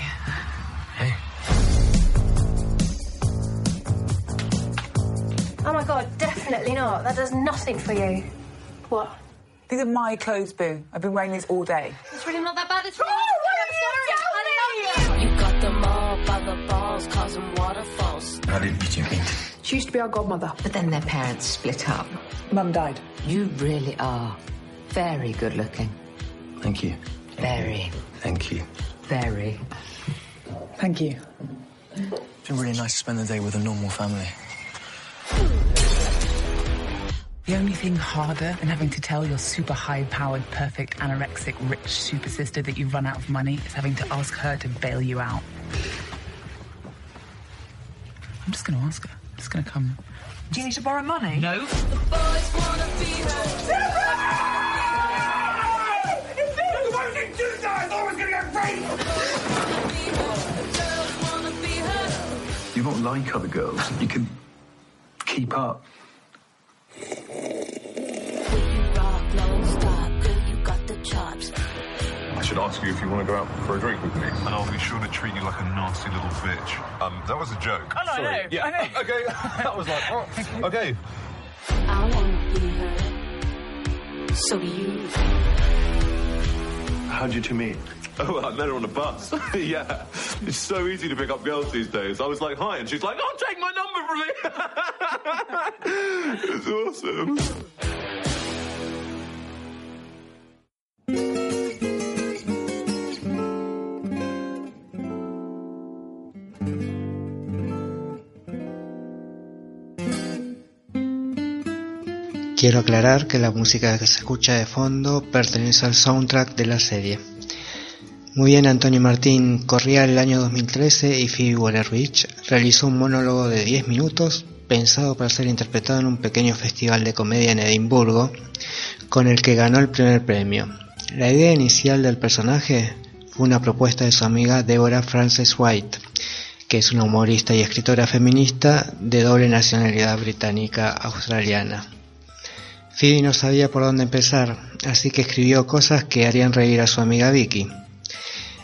Hey. Oh my god, definitely not. That does nothing for you. What? These are my clothes, Boo. I've been wearing these all day. It's really not that bad. It's really oh, not that bad. I'm sorry. I love you. You got them all by the balls, causing waterfalls. How did you meet? She used to be our godmother. But then their parents split up. Mum died. You really are very good looking. Thank you. Very, Thank you. very. Thank you. It's been really nice to spend the day with a normal family. The only thing harder than having to tell your super high powered, perfect, anorexic, rich super sister that you've run out of money is having to ask her to bail you out. I'm just going to ask her. I'm just going to come. Do you need to borrow money? No. The boys wanna be her. You do that? I thought I was going to get raped. You won't like other girls. You can keep up. Ask you if you want to go out for a drink with me. And I'll be sure to treat you like a nasty little bitch. Um, that was a joke. Oh, no, I know. Yeah. I know. Okay. that was like, oh, okay. I want to be her. So do you. How'd you two meet? Oh, I met her on a bus. yeah. It's so easy to pick up girls these days. I was like, hi, and she's like, oh, take my number from me. it's awesome. Quiero aclarar que la música que se escucha de fondo pertenece al soundtrack de la serie. Muy bien, Antonio Martín corría el año 2013 y Phoebe Waller-Bridge realizó un monólogo de 10 minutos pensado para ser interpretado en un pequeño festival de comedia en Edimburgo, con el que ganó el primer premio. La idea inicial del personaje fue una propuesta de su amiga Deborah Frances White, que es una humorista y escritora feminista de doble nacionalidad británica-australiana. Phoebe no sabía por dónde empezar, así que escribió cosas que harían reír a su amiga Vicky.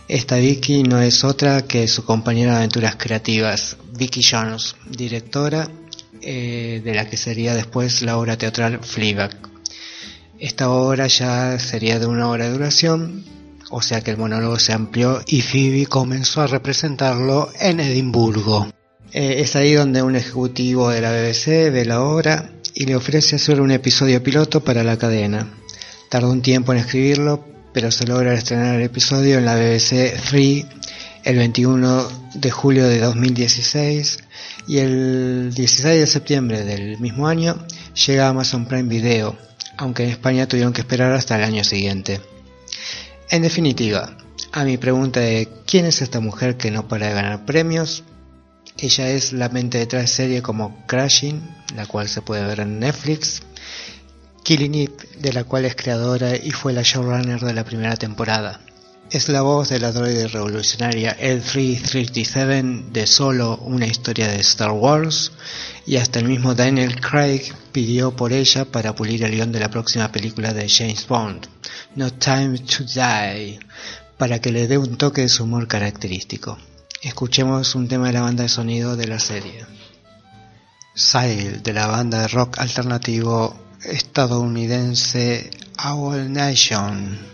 Esta Vicky no es otra que su compañera de aventuras creativas, Vicky Jones, directora eh, de la que sería después la obra teatral Fleabag. Esta obra ya sería de una hora de duración, o sea que el monólogo se amplió y Phoebe comenzó a representarlo en Edimburgo. Eh, es ahí donde un ejecutivo de la BBC ve la obra y le ofrece hacer un episodio piloto para la cadena. Tardó un tiempo en escribirlo, pero se logra estrenar el episodio en la BBC 3 el 21 de julio de 2016 y el 16 de septiembre del mismo año llega a Amazon Prime Video, aunque en España tuvieron que esperar hasta el año siguiente. En definitiva, a mi pregunta de ¿quién es esta mujer que no para de ganar premios? Ella es la mente detrás de series como Crashing, la cual se puede ver en Netflix, Killing It, de la cual es creadora y fue la showrunner de la primera temporada. Es la voz de la droide revolucionaria L337 de Solo, una historia de Star Wars, y hasta el mismo Daniel Craig pidió por ella para pulir el guion de la próxima película de James Bond, No Time to Die, para que le dé un toque de su humor característico. Escuchemos un tema de la banda de sonido de la serie. Sail, de la banda de rock alternativo estadounidense Owl Nation.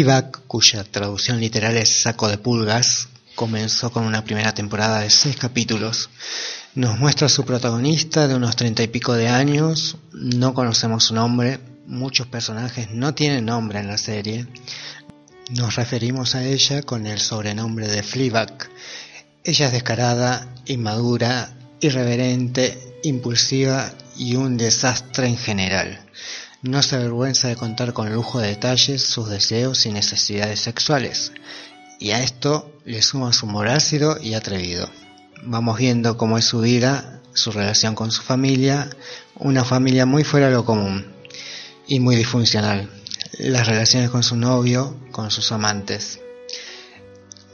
Fleabag, cuya traducción literal es saco de pulgas, comenzó con una primera temporada de seis capítulos. Nos muestra a su protagonista de unos treinta y pico de años, no conocemos su nombre, muchos personajes no tienen nombre en la serie. Nos referimos a ella con el sobrenombre de Fleabag. Ella es descarada, inmadura, irreverente, impulsiva y un desastre en general. No se avergüenza de contar con lujo de detalles sus deseos y necesidades sexuales, y a esto le suma su humor ácido y atrevido. Vamos viendo cómo es su vida, su relación con su familia, una familia muy fuera de lo común y muy disfuncional, las relaciones con su novio, con sus amantes.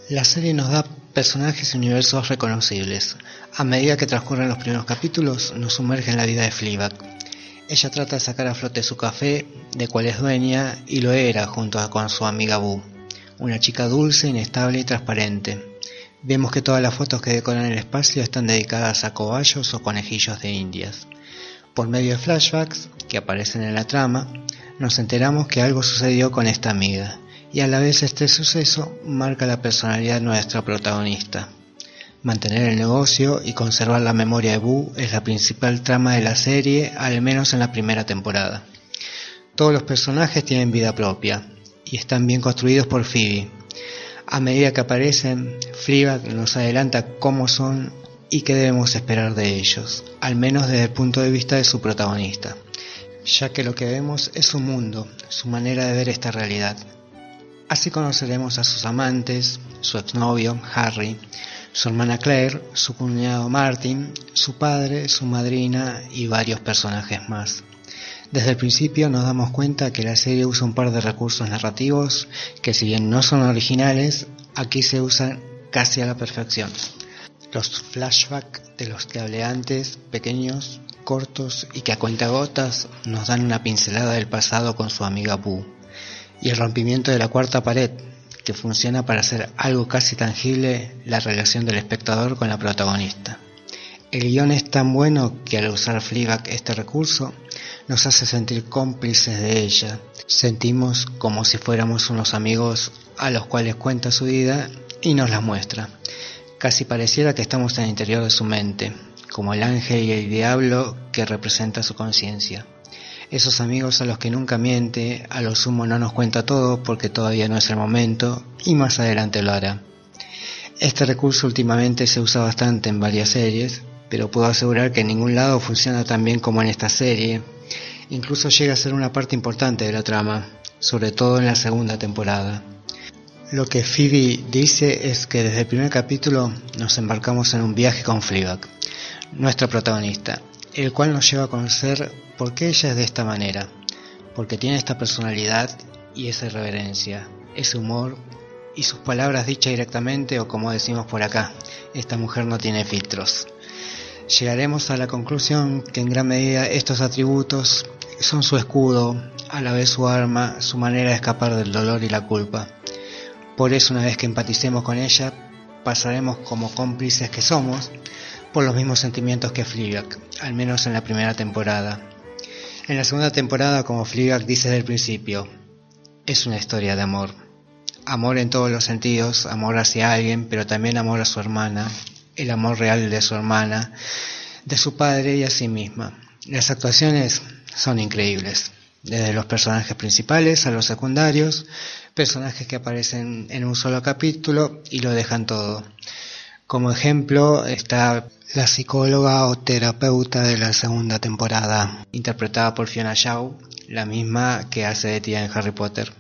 La serie nos da personajes y universos reconocibles. A medida que transcurren los primeros capítulos, nos sumerge en la vida de Fleabag ella trata de sacar a flote su café, de cual es dueña, y lo era junto con su amiga Boo, una chica dulce, inestable y transparente. Vemos que todas las fotos que decoran el espacio están dedicadas a cobayos o conejillos de indias. Por medio de flashbacks que aparecen en la trama, nos enteramos que algo sucedió con esta amiga, y a la vez este suceso marca la personalidad de nuestra protagonista. Mantener el negocio y conservar la memoria de Boo es la principal trama de la serie, al menos en la primera temporada. Todos los personajes tienen vida propia y están bien construidos por Phoebe. A medida que aparecen, Fleabag nos adelanta cómo son y qué debemos esperar de ellos, al menos desde el punto de vista de su protagonista, ya que lo que vemos es su mundo, su manera de ver esta realidad. Así conoceremos a sus amantes, su exnovio, Harry, su hermana Claire, su cuñado Martin, su padre, su madrina y varios personajes más. Desde el principio nos damos cuenta que la serie usa un par de recursos narrativos que si bien no son originales, aquí se usan casi a la perfección. Los flashbacks de los que hablé antes, pequeños, cortos y que a cuentagotas nos dan una pincelada del pasado con su amiga Boo. Y el rompimiento de la cuarta pared, que funciona para hacer algo casi tangible la relación del espectador con la protagonista. El guion es tan bueno que al usar Fleabag este recurso nos hace sentir cómplices de ella. Sentimos como si fuéramos unos amigos a los cuales cuenta su vida y nos la muestra. Casi pareciera que estamos en el interior de su mente, como el ángel y el diablo que representa su conciencia. Esos amigos a los que nunca miente, a lo sumo no nos cuenta todo porque todavía no es el momento y más adelante lo hará. Este recurso últimamente se usa bastante en varias series, pero puedo asegurar que en ningún lado funciona tan bien como en esta serie. Incluso llega a ser una parte importante de la trama, sobre todo en la segunda temporada. Lo que Phoebe dice es que desde el primer capítulo nos embarcamos en un viaje con Fleabag, nuestra protagonista, el cual nos lleva a conocer por qué ella es de esta manera, porque tiene esta personalidad y esa irreverencia, ese humor y sus palabras dichas directamente o como decimos por acá, esta mujer no tiene filtros llegaremos a la conclusión que en gran medida estos atributos son su escudo, a la vez su arma, su manera de escapar del dolor y la culpa. Por eso una vez que empaticemos con ella, pasaremos como cómplices que somos por los mismos sentimientos que Fleabag, al menos en la primera temporada. En la segunda temporada, como Fleabag dice desde el principio, es una historia de amor. Amor en todos los sentidos, amor hacia alguien, pero también amor a su hermana, el amor real de su hermana, de su padre y a sí misma. Las actuaciones son increíbles, desde los personajes principales a los secundarios, personajes que aparecen en un solo capítulo y lo dejan todo. Como ejemplo está la psicóloga o terapeuta de la segunda temporada, interpretada por Fiona Shaw, la misma que hace de tía en Harry Potter.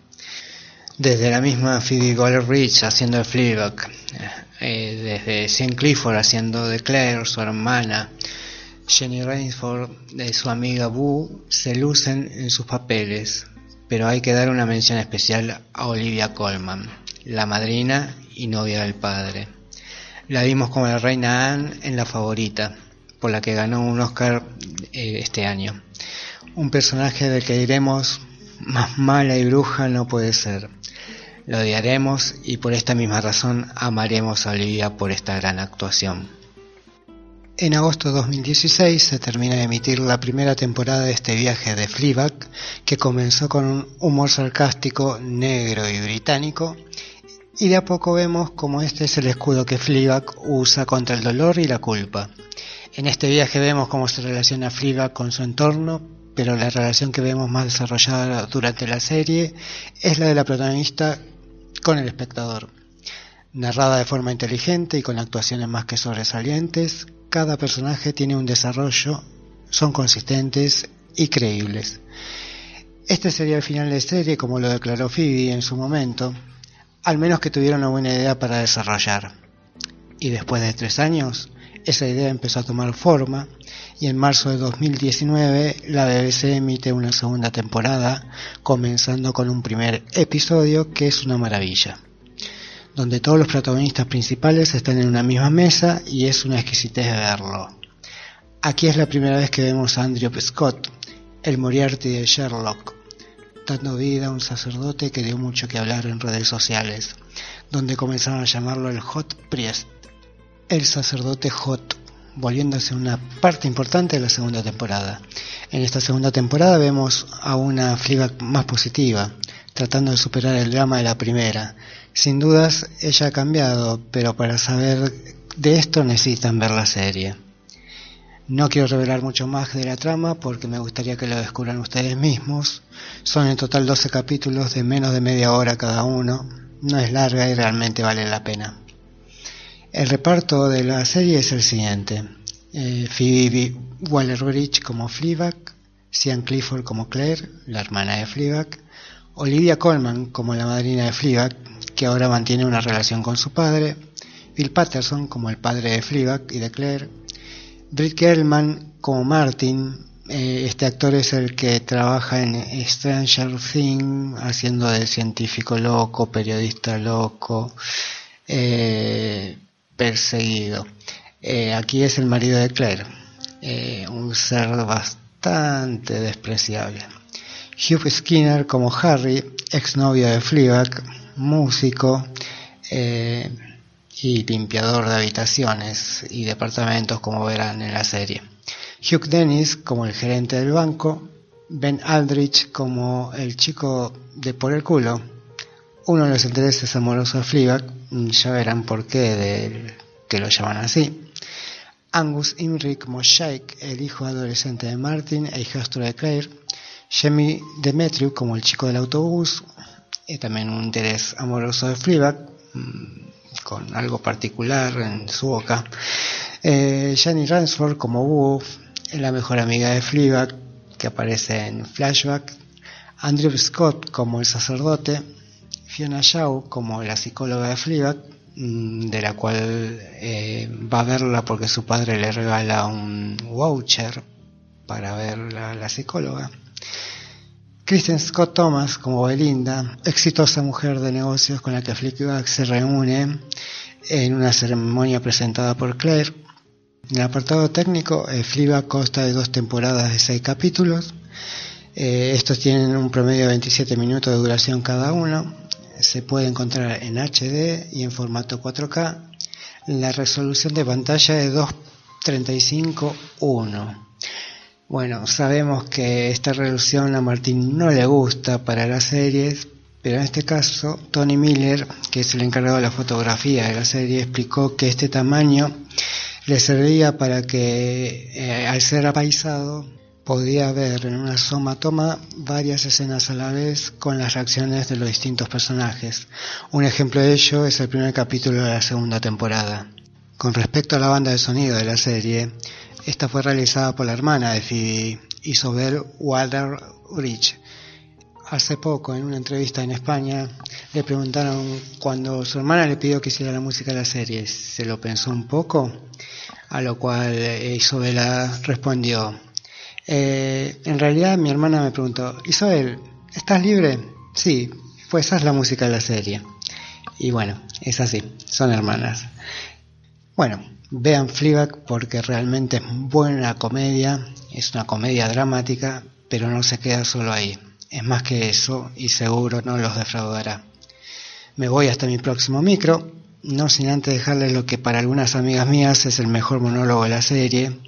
Desde la misma Phoebe Waller-Bridge haciendo el Fleabag, eh, desde Sean Clifford haciendo de Claire, su hermana, Jenny Rainsford de su amiga Boo, se lucen en sus papeles, pero hay que dar una mención especial a Olivia Colman, la madrina y novia del padre. La vimos como la reina Anne en La Favorita, por la que ganó un Oscar eh, este año. Un personaje del que diremos más mala y bruja no puede ser. Lo odiaremos y por esta misma razón amaremos a Olivia por esta gran actuación. En agosto de 2016 se termina de emitir la primera temporada de este viaje de Fleabag, que comenzó con un humor sarcástico, negro y británico, y de a poco vemos cómo este es el escudo que Fleabag usa contra el dolor y la culpa. En este viaje vemos cómo se relaciona Fleabag con su entorno, pero la relación que vemos más desarrollada durante la serie es la de la protagonista con el espectador. Narrada de forma inteligente y con actuaciones más que sobresalientes, cada personaje tiene un desarrollo, son consistentes y creíbles. Este sería el final de serie, como lo declaró Phoebe en su momento, al menos que tuviera una buena idea para desarrollar. Y después de tres años, esa idea empezó a tomar forma y en marzo de 2019 la BBC emite una segunda temporada, comenzando con un primer episodio que es una maravilla, donde todos los protagonistas principales están en una misma mesa y es una exquisitez verlo. Aquí es la primera vez que vemos a Andrew Scott, el Moriarty de Sherlock, dando vida a un sacerdote que dio mucho que hablar en redes sociales, donde comenzaron a llamarlo el Hot Priest, el sacerdote Hot volviéndose una parte importante de la segunda temporada. En esta segunda temporada vemos a una Fleabag más positiva, tratando de superar el drama de la primera. Sin dudas, ella ha cambiado, pero para saber de esto necesitan ver la serie. No quiero revelar mucho más de la trama porque me gustaría que lo descubran ustedes mismos. Son en total 12 capítulos de menos de media hora cada uno. No es larga y realmente vale la pena. El reparto de la serie es el siguiente. Eh, Phoebe Waller-Bridge como Fleabag, Sian Clifford como Claire, la hermana de Fleabag, Olivia Colman como la madrina de Fleabag, que ahora mantiene una relación con su padre, Bill Patterson como el padre de Fleabag y de Claire, Britt Kerlman como Martin, Eh, este actor es el que trabaja en Stranger Things, haciendo de científico loco, periodista loco, eh, perseguido. Eh, aquí es el marido de Claire, un ser bastante despreciable. Hugh Skinner como Harry, exnovio de Fleabag, músico y limpiador de habitaciones y departamentos como verán en la serie. Hugh Dennis como el gerente del banco, Ben Aldrich como el chico de por el culo, uno de los intereses amorosos de Fleabag, ya verán por qué de que lo llaman así. Angus Imrie como el hijo adolescente de Martin e hijastro de Claire. Jamie Demetriou como el chico del autobús, y también un interés amoroso de Fleabag, mm, con algo particular en su boca. Eh, Jenny Ransford como Wolf, la mejor amiga de Fleabag, que aparece en Flashback. Andrew Scott como el sacerdote. Fiona Shaw como la psicóloga de Fleabag, mm, de la cual eh, va a verla porque su padre le regala un voucher para ver a la psicóloga. Kristen Scott Thomas como Belinda, exitosa mujer de negocios con la que Fleabag se reúne en una ceremonia presentada por Claire. En el apartado técnico, eh, Fleabag consta de dos temporadas de seis capítulos. Eh, estos tienen un promedio de 27 minutos de duración cada uno. Se puede encontrar en HD y en formato 4K. La resolución de pantalla es 235.1. Bueno, sabemos que esta resolución a Martín no le gusta para las series, pero en este caso Tony Miller, que es el encargado de la fotografía de la serie, explicó que este tamaño le servía para que eh, al ser apaisado podía ver en una soma toma varias escenas a la vez con las reacciones de los distintos personajes. Un ejemplo de ello es el primer capítulo de la segunda temporada. Con respecto a la banda de sonido de la serie, esta fue realizada por la hermana de Phoebe, Isobel Rich. Hace poco, en una entrevista en España, le preguntaron cuando su hermana le pidió que hiciera la música de la serie, ¿se lo pensó un poco? A lo cual eh, Isobela respondió, eh, en realidad mi hermana me preguntó, Isabel, ¿estás libre? Sí, pues esa es la música de la serie. Y bueno, es así, son hermanas. Bueno, vean Fleabag porque realmente es buena comedia, es una comedia dramática, pero no se queda solo ahí. Es más que eso y seguro no los defraudará. Me voy hasta mi próximo micro no sin antes dejarles lo que para algunas amigas mías es el mejor monólogo de la serie.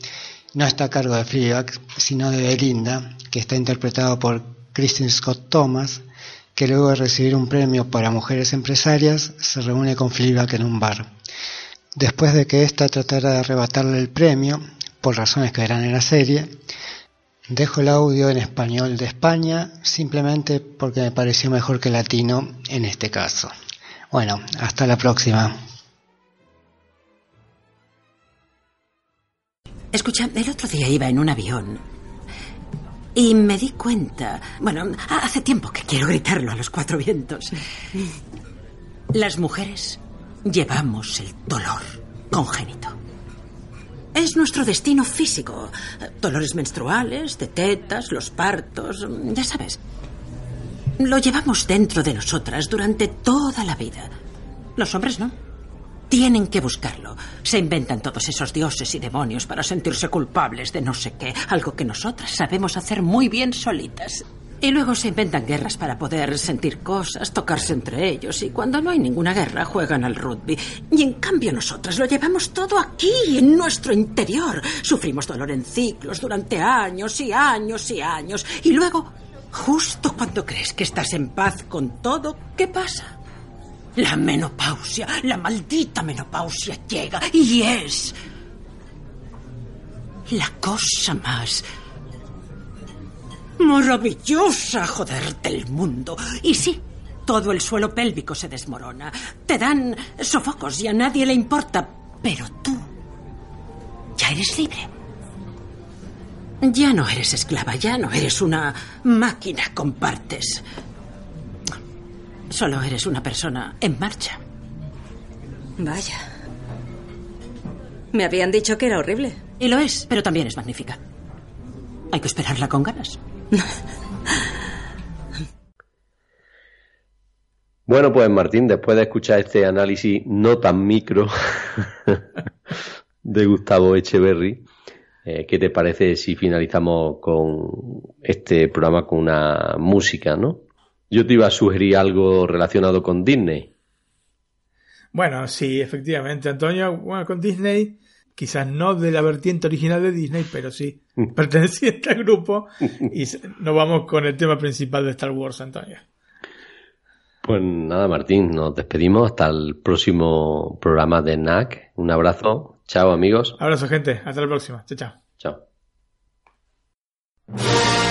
No está a cargo de Fleabag, sino de Belinda, que está interpretado por Kristen Scott Thomas, que luego de recibir un premio para mujeres empresarias se reúne con Fleabag en un bar. Después de que ésta tratara de arrebatarle el premio, por razones que verán en la serie, dejo el audio en español de España simplemente porque me pareció mejor que latino en este caso. Bueno, hasta la próxima. Escucha, el otro día iba en un avión y me di cuenta, bueno, hace tiempo que quiero gritarlo a los cuatro vientos. Las mujeres llevamos el dolor congénito. Es nuestro destino físico. Dolores menstruales, de tetas, los partos, ya sabes. Lo llevamos dentro de nosotras durante toda la vida. Los hombres no. Tienen que buscarlo. Se inventan todos esos dioses y demonios para sentirse culpables de no sé qué, algo que nosotras sabemos hacer muy bien solitas. Y luego se inventan guerras para poder sentir cosas, tocarse entre ellos, y cuando no hay ninguna guerra juegan al rugby. Y en cambio nosotras lo llevamos todo aquí, en nuestro interior. Sufrimos dolor en ciclos durante años y años y años, y luego Justo cuando crees que estás en paz con todo, ¿qué pasa? La menopausia, la maldita menopausia llega y es la cosa más maravillosa, joder, del mundo. Y sí, todo el suelo pélvico se desmorona. Te dan sofocos y a nadie le importa. Pero tú ya eres libre. Ya no eres esclava, ya no eres una máquina con partes. Solo eres una persona en marcha. Vaya. Me habían dicho que era horrible. Y lo es, pero también es magnífica. Hay que esperarla con ganas. Bueno, pues Martín, después de escuchar este análisis no tan micro de Gustavo Echeverry, eh, ¿qué te parece si finalizamos con este programa con una música, no? Yo te iba a sugerir algo relacionado con Disney. Bueno, sí, efectivamente, Antonio. Bueno, con Disney, quizás no de la vertiente original de Disney, pero sí perteneciente al grupo. Y nos vamos con el tema principal de Star Wars, Antonio. Pues nada, Martín, nos despedimos hasta el próximo programa de NAC. Un abrazo. Chao, amigos. Abrazo, gente. Hasta la próxima. Chao, chao. Chao.